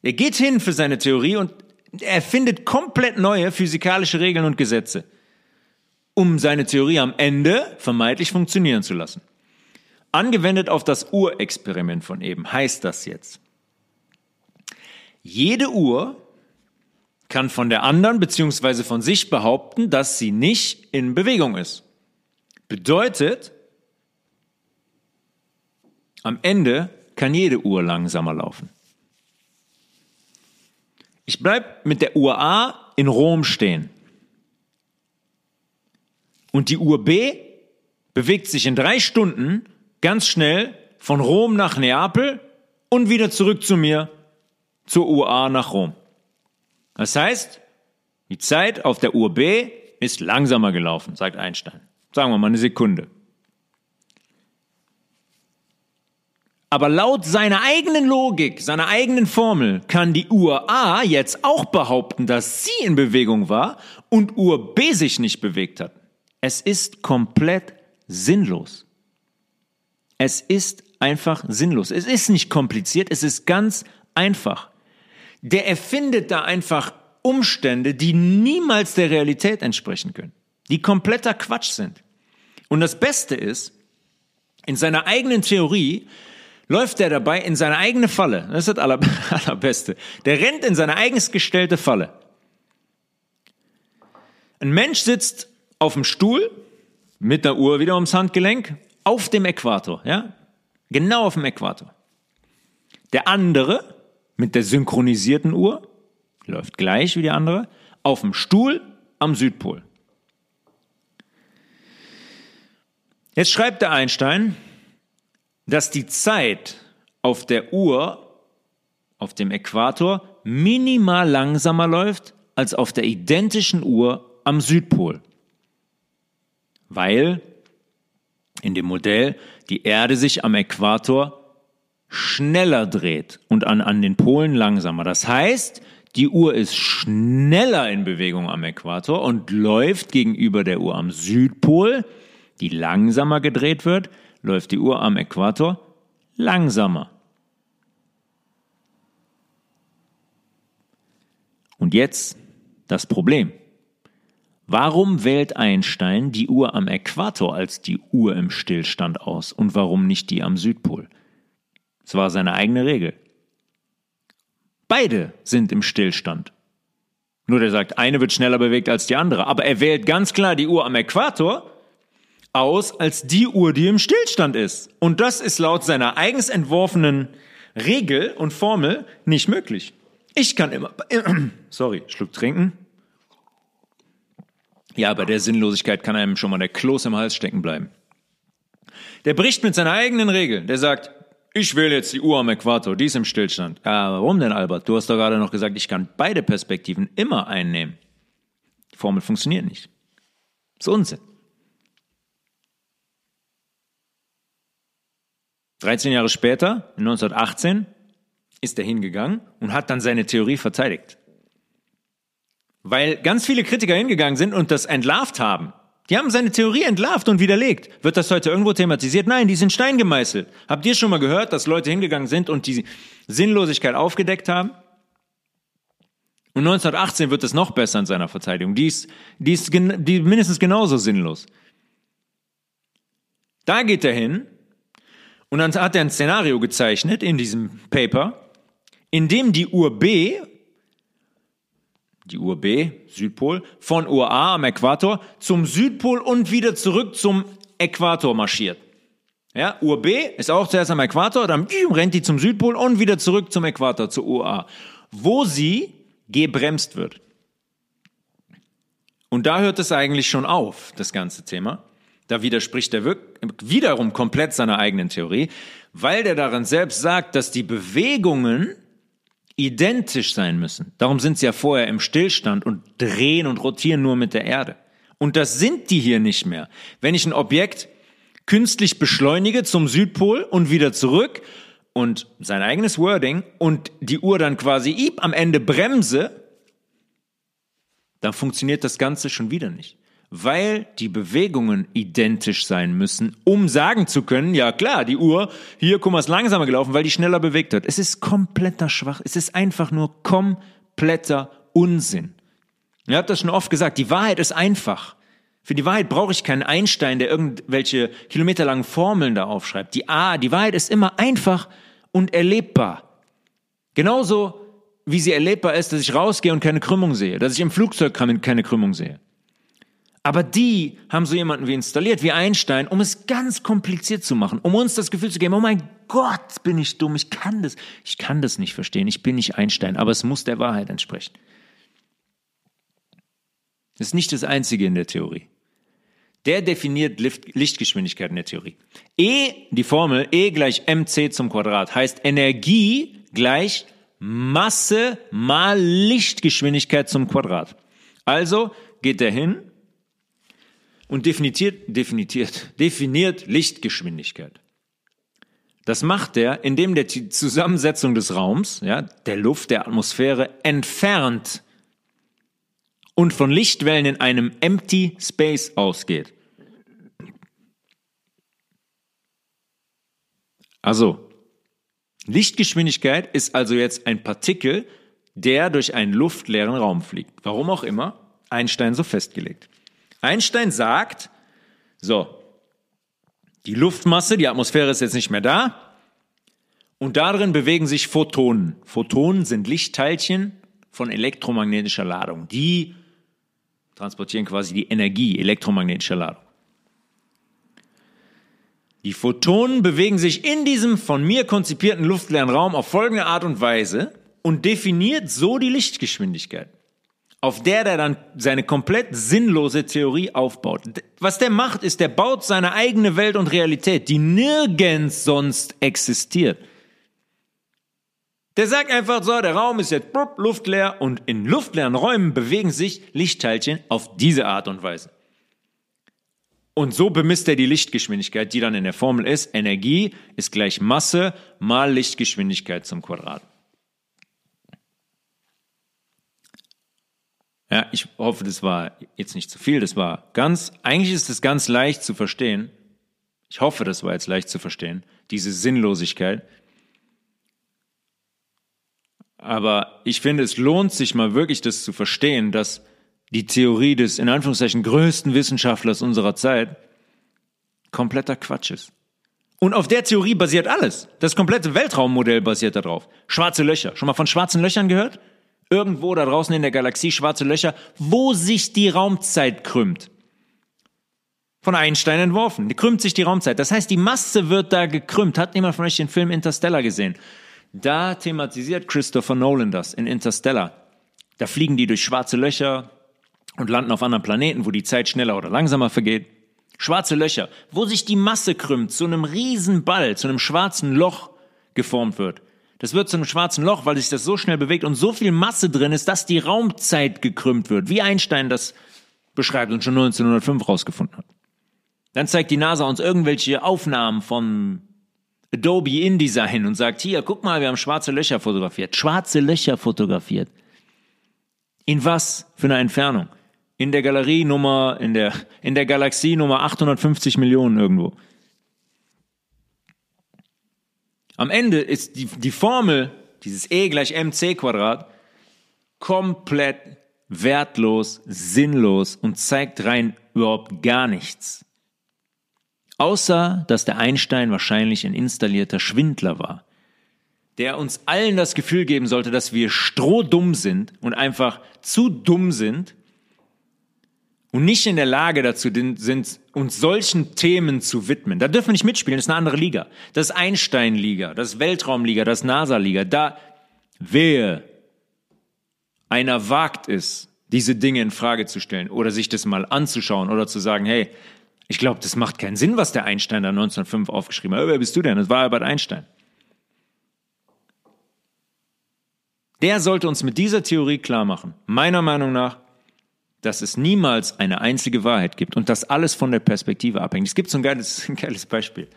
Er geht hin für seine Theorie und er findet komplett neue physikalische Regeln und Gesetze, um seine Theorie am Ende vermeintlich funktionieren zu lassen. Angewendet auf das Urexperiment von eben heißt das jetzt. Jede Uhr kann von der anderen bzw. von sich behaupten, dass sie nicht in Bewegung ist. Bedeutet, am Ende kann jede Uhr langsamer laufen. Ich bleibe mit der Uhr A in Rom stehen. Und die Uhr B bewegt sich in drei Stunden ganz schnell von Rom nach Neapel und wieder zurück zu mir zur UA nach Rom. Das heißt, die Zeit auf der Uhr B ist langsamer gelaufen, sagt Einstein. Sagen wir mal eine Sekunde. Aber laut seiner eigenen Logik, seiner eigenen Formel, kann die Uhr A jetzt auch behaupten, dass sie in Bewegung war und Uhr B sich nicht bewegt hat. Es ist komplett sinnlos. Es ist einfach sinnlos. Es ist nicht kompliziert, es ist ganz einfach der erfindet da einfach Umstände, die niemals der Realität entsprechen können, die kompletter Quatsch sind. Und das Beste ist, in seiner eigenen Theorie läuft er dabei in seine eigene Falle. Das ist das aller, allerbeste. Der rennt in seine eigens gestellte Falle. Ein Mensch sitzt auf dem Stuhl mit der Uhr wieder ums Handgelenk auf dem Äquator, ja? Genau auf dem Äquator. Der andere mit der synchronisierten Uhr, läuft gleich wie die andere, auf dem Stuhl am Südpol. Jetzt schreibt der Einstein, dass die Zeit auf der Uhr, auf dem Äquator, minimal langsamer läuft als auf der identischen Uhr am Südpol. Weil in dem Modell die Erde sich am Äquator schneller dreht und an, an den Polen langsamer. Das heißt, die Uhr ist schneller in Bewegung am Äquator und läuft gegenüber der Uhr am Südpol, die langsamer gedreht wird, läuft die Uhr am Äquator langsamer. Und jetzt das Problem. Warum wählt Einstein die Uhr am Äquator als die Uhr im Stillstand aus und warum nicht die am Südpol? Es war seine eigene Regel. Beide sind im Stillstand. Nur der sagt, eine wird schneller bewegt als die andere. Aber er wählt ganz klar die Uhr am Äquator aus als die Uhr, die im Stillstand ist. Und das ist laut seiner eigens entworfenen Regel und Formel nicht möglich. Ich kann immer, sorry, Schluck trinken. Ja, bei der Sinnlosigkeit kann einem schon mal der Kloß im Hals stecken bleiben. Der bricht mit seiner eigenen Regel. Der sagt, ich wähle jetzt die Uhr am Äquator, die ist im Stillstand. Ja, warum denn, Albert? Du hast doch gerade noch gesagt, ich kann beide Perspektiven immer einnehmen. Die Formel funktioniert nicht. Das ist Unsinn. 13 Jahre später, 1918, ist er hingegangen und hat dann seine Theorie verteidigt. Weil ganz viele Kritiker hingegangen sind und das entlarvt haben. Die haben seine Theorie entlarvt und widerlegt. Wird das heute irgendwo thematisiert? Nein, die sind Stein gemeißelt. Habt ihr schon mal gehört, dass Leute hingegangen sind und die Sinnlosigkeit aufgedeckt haben? Und 1918 wird es noch besser in seiner Verteidigung. Die ist, die ist die mindestens genauso sinnlos. Da geht er hin und dann hat er ein Szenario gezeichnet in diesem Paper, in dem die Uhr B die Uhr B, Südpol, von Uhr A am Äquator zum Südpol und wieder zurück zum Äquator marschiert. Ja, Uhr B ist auch zuerst am Äquator, dann rennt die zum Südpol und wieder zurück zum Äquator, zur Uhr A, wo sie gebremst wird. Und da hört es eigentlich schon auf, das ganze Thema. Da widerspricht er wiederum komplett seiner eigenen Theorie, weil der darin selbst sagt, dass die Bewegungen identisch sein müssen. Darum sind sie ja vorher im Stillstand und drehen und rotieren nur mit der Erde. Und das sind die hier nicht mehr. Wenn ich ein Objekt künstlich beschleunige zum Südpol und wieder zurück und sein eigenes Wording und die Uhr dann quasi am Ende bremse, dann funktioniert das Ganze schon wieder nicht weil die Bewegungen identisch sein müssen, um sagen zu können, ja klar, die Uhr, hier, guck mal, ist langsamer gelaufen, weil die schneller bewegt hat. Es ist kompletter Schwach, es ist einfach nur kompletter Unsinn. Ihr habt das schon oft gesagt, die Wahrheit ist einfach. Für die Wahrheit brauche ich keinen Einstein, der irgendwelche kilometerlangen Formeln da aufschreibt. Die A, die Wahrheit ist immer einfach und erlebbar. Genauso wie sie erlebbar ist, dass ich rausgehe und keine Krümmung sehe, dass ich im Flugzeug keine Krümmung sehe. Aber die haben so jemanden wie installiert, wie Einstein, um es ganz kompliziert zu machen, um uns das Gefühl zu geben, oh mein Gott, bin ich dumm, ich kann das, ich kann das nicht verstehen, ich bin nicht Einstein, aber es muss der Wahrheit entsprechen. Das ist nicht das Einzige in der Theorie. Der definiert Lichtgeschwindigkeit in der Theorie. E, die Formel E gleich mc zum Quadrat, heißt Energie gleich Masse mal Lichtgeschwindigkeit zum Quadrat. Also geht er hin und definiert, definiert, definiert Lichtgeschwindigkeit. Das macht er, indem der die Zusammensetzung des Raums, ja, der Luft, der Atmosphäre entfernt und von Lichtwellen in einem Empty Space ausgeht. Also, Lichtgeschwindigkeit ist also jetzt ein Partikel, der durch einen luftleeren Raum fliegt. Warum auch immer, Einstein so festgelegt. Einstein sagt, so, die Luftmasse, die Atmosphäre ist jetzt nicht mehr da und darin bewegen sich Photonen. Photonen sind Lichtteilchen von elektromagnetischer Ladung. Die transportieren quasi die Energie elektromagnetischer Ladung. Die Photonen bewegen sich in diesem von mir konzipierten luftleeren Raum auf folgende Art und Weise und definiert so die Lichtgeschwindigkeit auf der der dann seine komplett sinnlose Theorie aufbaut. Was der macht, ist, der baut seine eigene Welt und Realität, die nirgends sonst existiert. Der sagt einfach so, der Raum ist jetzt blub, luftleer und in luftleeren Räumen bewegen sich Lichtteilchen auf diese Art und Weise. Und so bemisst er die Lichtgeschwindigkeit, die dann in der Formel ist. Energie ist gleich Masse mal Lichtgeschwindigkeit zum Quadrat. Ja, ich hoffe, das war jetzt nicht zu viel. Das war ganz, eigentlich ist es ganz leicht zu verstehen. Ich hoffe, das war jetzt leicht zu verstehen. Diese Sinnlosigkeit. Aber ich finde, es lohnt sich mal wirklich, das zu verstehen, dass die Theorie des in Anführungszeichen größten Wissenschaftlers unserer Zeit kompletter Quatsch ist. Und auf der Theorie basiert alles. Das komplette Weltraummodell basiert darauf. Schwarze Löcher. Schon mal von schwarzen Löchern gehört? Irgendwo da draußen in der Galaxie schwarze Löcher, wo sich die Raumzeit krümmt. Von Einstein entworfen. Die krümmt sich die Raumzeit. Das heißt, die Masse wird da gekrümmt. Hat jemand von euch den Film Interstellar gesehen? Da thematisiert Christopher Nolan das in Interstellar. Da fliegen die durch schwarze Löcher, und landen auf anderen Planeten, wo die Zeit schneller oder langsamer vergeht. Schwarze Löcher, wo sich die Masse krümmt, zu einem riesen Ball, zu einem schwarzen Loch geformt wird. Das wird zu einem schwarzen Loch, weil sich das so schnell bewegt und so viel Masse drin ist, dass die Raumzeit gekrümmt wird, wie Einstein das beschreibt und schon 1905 rausgefunden hat. Dann zeigt die NASA uns irgendwelche Aufnahmen von Adobe InDesign und sagt, hier, guck mal, wir haben schwarze Löcher fotografiert. Schwarze Löcher fotografiert. In was für eine Entfernung? in der Galerie Nummer, in der, in der Galaxie Nummer 850 Millionen irgendwo. Am Ende ist die, die Formel, dieses E gleich mc Quadrat, komplett wertlos, sinnlos und zeigt rein überhaupt gar nichts. Außer, dass der Einstein wahrscheinlich ein installierter Schwindler war, der uns allen das Gefühl geben sollte, dass wir strohdumm sind und einfach zu dumm sind, und nicht in der Lage dazu sind, uns solchen Themen zu widmen. Da dürfen wir nicht mitspielen, das ist eine andere Liga. Das ist Einstein-Liga, das ist Weltraumliga, das NASA-Liga. Da, wer einer wagt es, diese Dinge in Frage zu stellen oder sich das mal anzuschauen oder zu sagen, hey, ich glaube, das macht keinen Sinn, was der Einstein da 1905 aufgeschrieben hat. Wer bist du denn? Das war Albert Einstein. Der sollte uns mit dieser Theorie klar machen, meiner Meinung nach, dass es niemals eine einzige Wahrheit gibt und dass alles von der Perspektive abhängt. Es gibt so ein geiles, ein geiles Beispiel.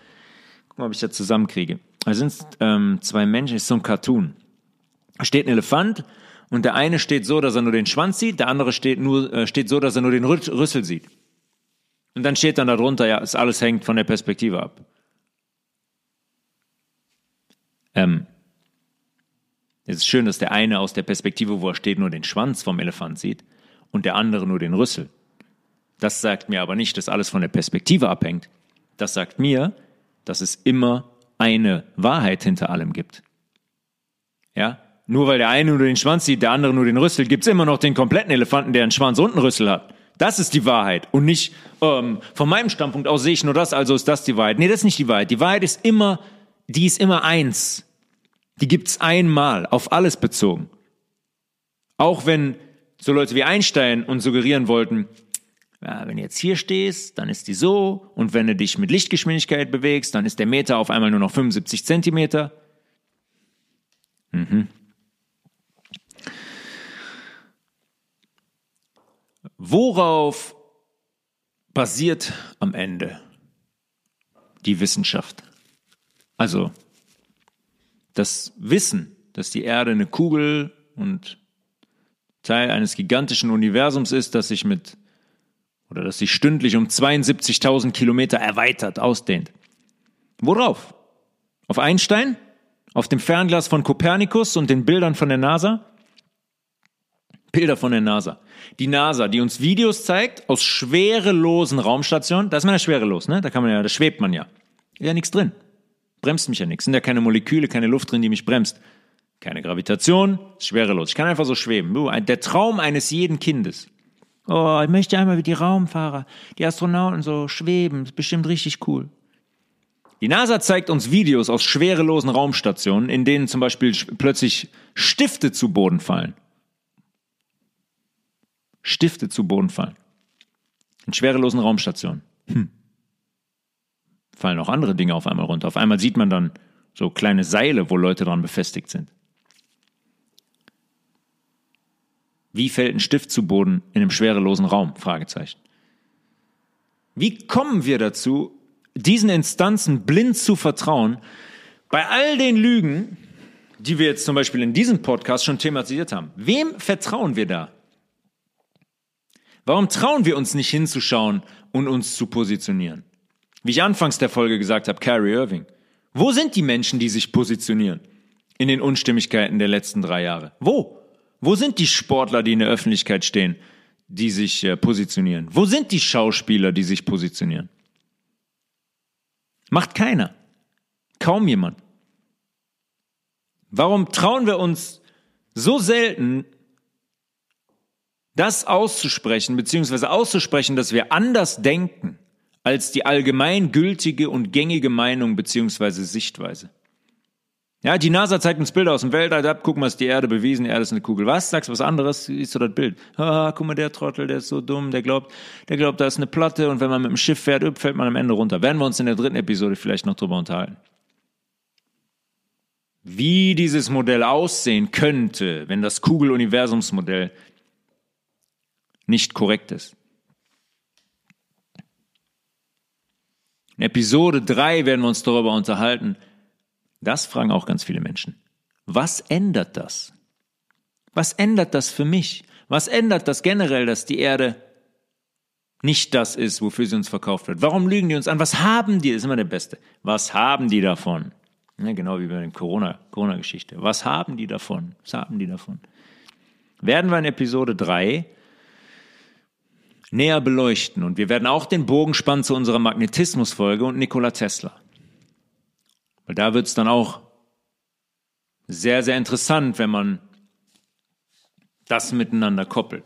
Guck mal, ob ich das zusammenkriege. Da sind ähm, zwei Menschen, ist so ein Cartoon. Da steht ein Elefant und der eine steht so, dass er nur den Schwanz sieht, der andere steht, nur, äh, steht so, dass er nur den Rüssel sieht. Und dann steht dann darunter, ja, es alles hängt von der Perspektive ab. Ähm, es ist schön, dass der eine aus der Perspektive, wo er steht, nur den Schwanz vom Elefant sieht und der andere nur den Rüssel. Das sagt mir aber nicht, dass alles von der Perspektive abhängt. Das sagt mir, dass es immer eine Wahrheit hinter allem gibt. Ja? Nur weil der eine nur den Schwanz sieht, der andere nur den Rüssel, gibt's immer noch den kompletten Elefanten, der einen Schwanz und einen Rüssel hat. Das ist die Wahrheit und nicht ähm, von meinem Standpunkt aus sehe ich nur das, also ist das die Wahrheit. Nee, das ist nicht die Wahrheit. Die Wahrheit ist immer, die ist immer eins. Die gibt's einmal, auf alles bezogen. Auch wenn so Leute wie Einstein uns suggerieren wollten, ja, wenn du jetzt hier stehst, dann ist die so, und wenn du dich mit Lichtgeschwindigkeit bewegst, dann ist der Meter auf einmal nur noch 75 Zentimeter. Mhm. Worauf basiert am Ende die Wissenschaft? Also das Wissen, dass die Erde eine Kugel und Teil eines gigantischen Universums ist, das sich mit oder das sich stündlich um 72.000 Kilometer erweitert, ausdehnt. Worauf? Auf Einstein? Auf dem Fernglas von Kopernikus und den Bildern von der NASA? Bilder von der NASA. Die NASA, die uns Videos zeigt aus schwerelosen Raumstationen. Da ist man ja schwerelos, ne? Da kann man ja, da schwebt man ja. Ja, nichts drin. Bremst mich ja nichts. Sind ja keine Moleküle, keine Luft drin, die mich bremst. Keine Gravitation, schwerelos. Ich kann einfach so schweben. Der Traum eines jeden Kindes. Oh, ich möchte einmal wie die Raumfahrer, die Astronauten so schweben. Ist bestimmt richtig cool. Die NASA zeigt uns Videos aus schwerelosen Raumstationen, in denen zum Beispiel plötzlich Stifte zu Boden fallen. Stifte zu Boden fallen. In schwerelosen Raumstationen. Hm. Fallen auch andere Dinge auf einmal runter. Auf einmal sieht man dann so kleine Seile, wo Leute dran befestigt sind. Wie fällt ein Stift zu Boden in einem schwerelosen Raum? Fragezeichen. Wie kommen wir dazu, diesen Instanzen blind zu vertrauen, bei all den Lügen, die wir jetzt zum Beispiel in diesem Podcast schon thematisiert haben? Wem vertrauen wir da? Warum trauen wir uns nicht hinzuschauen und uns zu positionieren? Wie ich anfangs der Folge gesagt habe, Carrie Irving. Wo sind die Menschen, die sich positionieren? In den Unstimmigkeiten der letzten drei Jahre. Wo? Wo sind die Sportler, die in der Öffentlichkeit stehen, die sich äh, positionieren? Wo sind die Schauspieler, die sich positionieren? Macht keiner. Kaum jemand. Warum trauen wir uns so selten, das auszusprechen, beziehungsweise auszusprechen, dass wir anders denken als die allgemeingültige und gängige Meinung beziehungsweise Sichtweise? Ja, die NASA zeigt uns Bilder aus dem Weltall ab, guck mal, ist die Erde bewiesen, die Erde ist eine Kugel. Was? Sagst du was anderes? Siehst du das Bild? Ah, guck mal, der Trottel, der ist so dumm, der glaubt, der glaubt, da ist eine Platte und wenn man mit dem Schiff fährt, fällt man am Ende runter. Werden wir uns in der dritten Episode vielleicht noch drüber unterhalten. Wie dieses Modell aussehen könnte, wenn das Kugeluniversumsmodell nicht korrekt ist. In Episode 3 werden wir uns darüber unterhalten, das fragen auch ganz viele Menschen. Was ändert das? Was ändert das für mich? Was ändert das generell, dass die Erde nicht das ist, wofür sie uns verkauft wird? Warum lügen die uns an? Was haben die? Das ist immer der Beste. Was haben die davon? Ja, genau wie bei der Corona-Geschichte. Corona Was haben die davon? Was haben die davon? Werden wir in Episode 3 näher beleuchten. Und wir werden auch den Bogen spannen zu unserer Magnetismus-Folge und Nikola Tesla. Weil da wird es dann auch sehr, sehr interessant, wenn man das miteinander koppelt.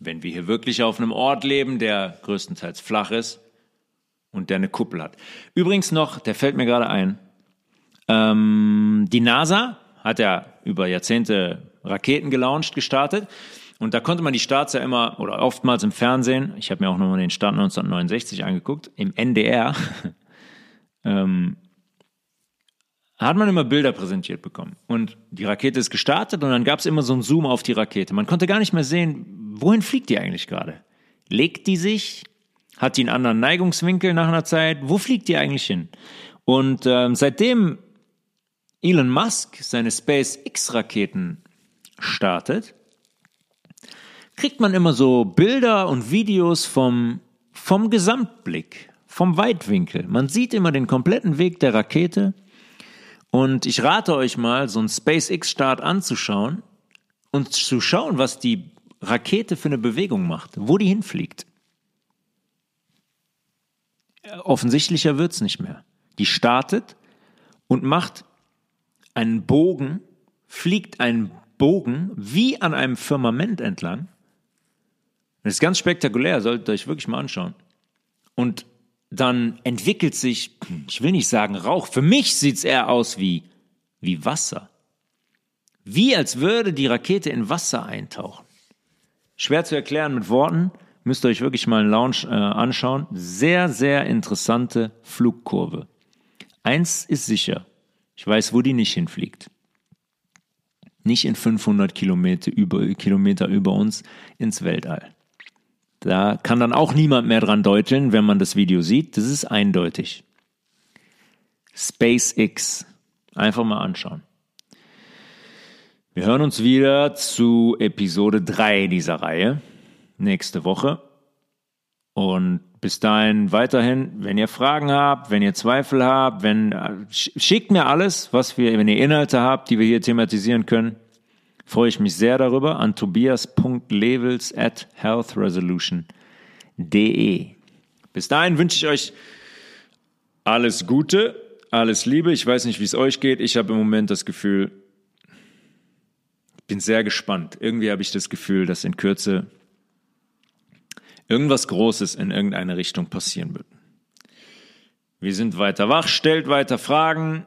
Wenn wir hier wirklich auf einem Ort leben, der größtenteils flach ist und der eine Kuppel hat. Übrigens noch, der fällt mir gerade ein, ähm, die NASA hat ja über Jahrzehnte Raketen gelauncht, gestartet. Und da konnte man die Starts ja immer oder oftmals im Fernsehen, ich habe mir auch nochmal den Start 1969 angeguckt, im NDR ähm, hat man immer Bilder präsentiert bekommen. Und die Rakete ist gestartet und dann gab es immer so einen Zoom auf die Rakete. Man konnte gar nicht mehr sehen, wohin fliegt die eigentlich gerade? Legt die sich? Hat die einen anderen Neigungswinkel nach einer Zeit? Wo fliegt die eigentlich hin? Und ähm, seitdem Elon Musk seine SpaceX-Raketen startet, kriegt man immer so Bilder und Videos vom, vom Gesamtblick vom Weitwinkel. Man sieht immer den kompletten Weg der Rakete. Und ich rate euch mal, so einen SpaceX-Start anzuschauen und zu schauen, was die Rakete für eine Bewegung macht, wo die hinfliegt. Offensichtlicher wird es nicht mehr. Die startet und macht einen Bogen, fliegt einen Bogen wie an einem Firmament entlang. Das ist ganz spektakulär, solltet ihr euch wirklich mal anschauen. Und dann entwickelt sich, ich will nicht sagen Rauch, für mich sieht es eher aus wie, wie Wasser. Wie als würde die Rakete in Wasser eintauchen. Schwer zu erklären mit Worten, müsst ihr euch wirklich mal einen Launch äh, anschauen. Sehr, sehr interessante Flugkurve. Eins ist sicher, ich weiß, wo die nicht hinfliegt. Nicht in 500 Kilometer über, Kilometer über uns ins Weltall. Da kann dann auch niemand mehr dran deuteln, wenn man das Video sieht. Das ist eindeutig. SpaceX. Einfach mal anschauen. Wir hören uns wieder zu Episode 3 dieser Reihe nächste Woche. Und bis dahin weiterhin, wenn ihr Fragen habt, wenn ihr Zweifel habt, wenn schickt mir alles, was wir, wenn ihr Inhalte habt, die wir hier thematisieren können freue ich mich sehr darüber an tobias.levels at healthresolution.de. Bis dahin wünsche ich euch alles Gute, alles Liebe. Ich weiß nicht, wie es euch geht. Ich habe im Moment das Gefühl, bin sehr gespannt. Irgendwie habe ich das Gefühl, dass in Kürze irgendwas Großes in irgendeine Richtung passieren wird. Wir sind weiter wach, stellt weiter Fragen,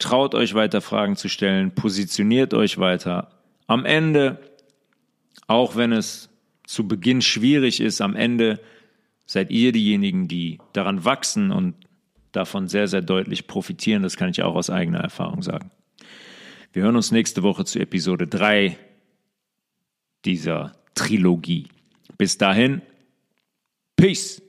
traut euch weiter Fragen zu stellen, positioniert euch weiter. Am Ende, auch wenn es zu Beginn schwierig ist, am Ende seid ihr diejenigen, die daran wachsen und davon sehr, sehr deutlich profitieren. Das kann ich auch aus eigener Erfahrung sagen. Wir hören uns nächste Woche zu Episode 3 dieser Trilogie. Bis dahin, Peace.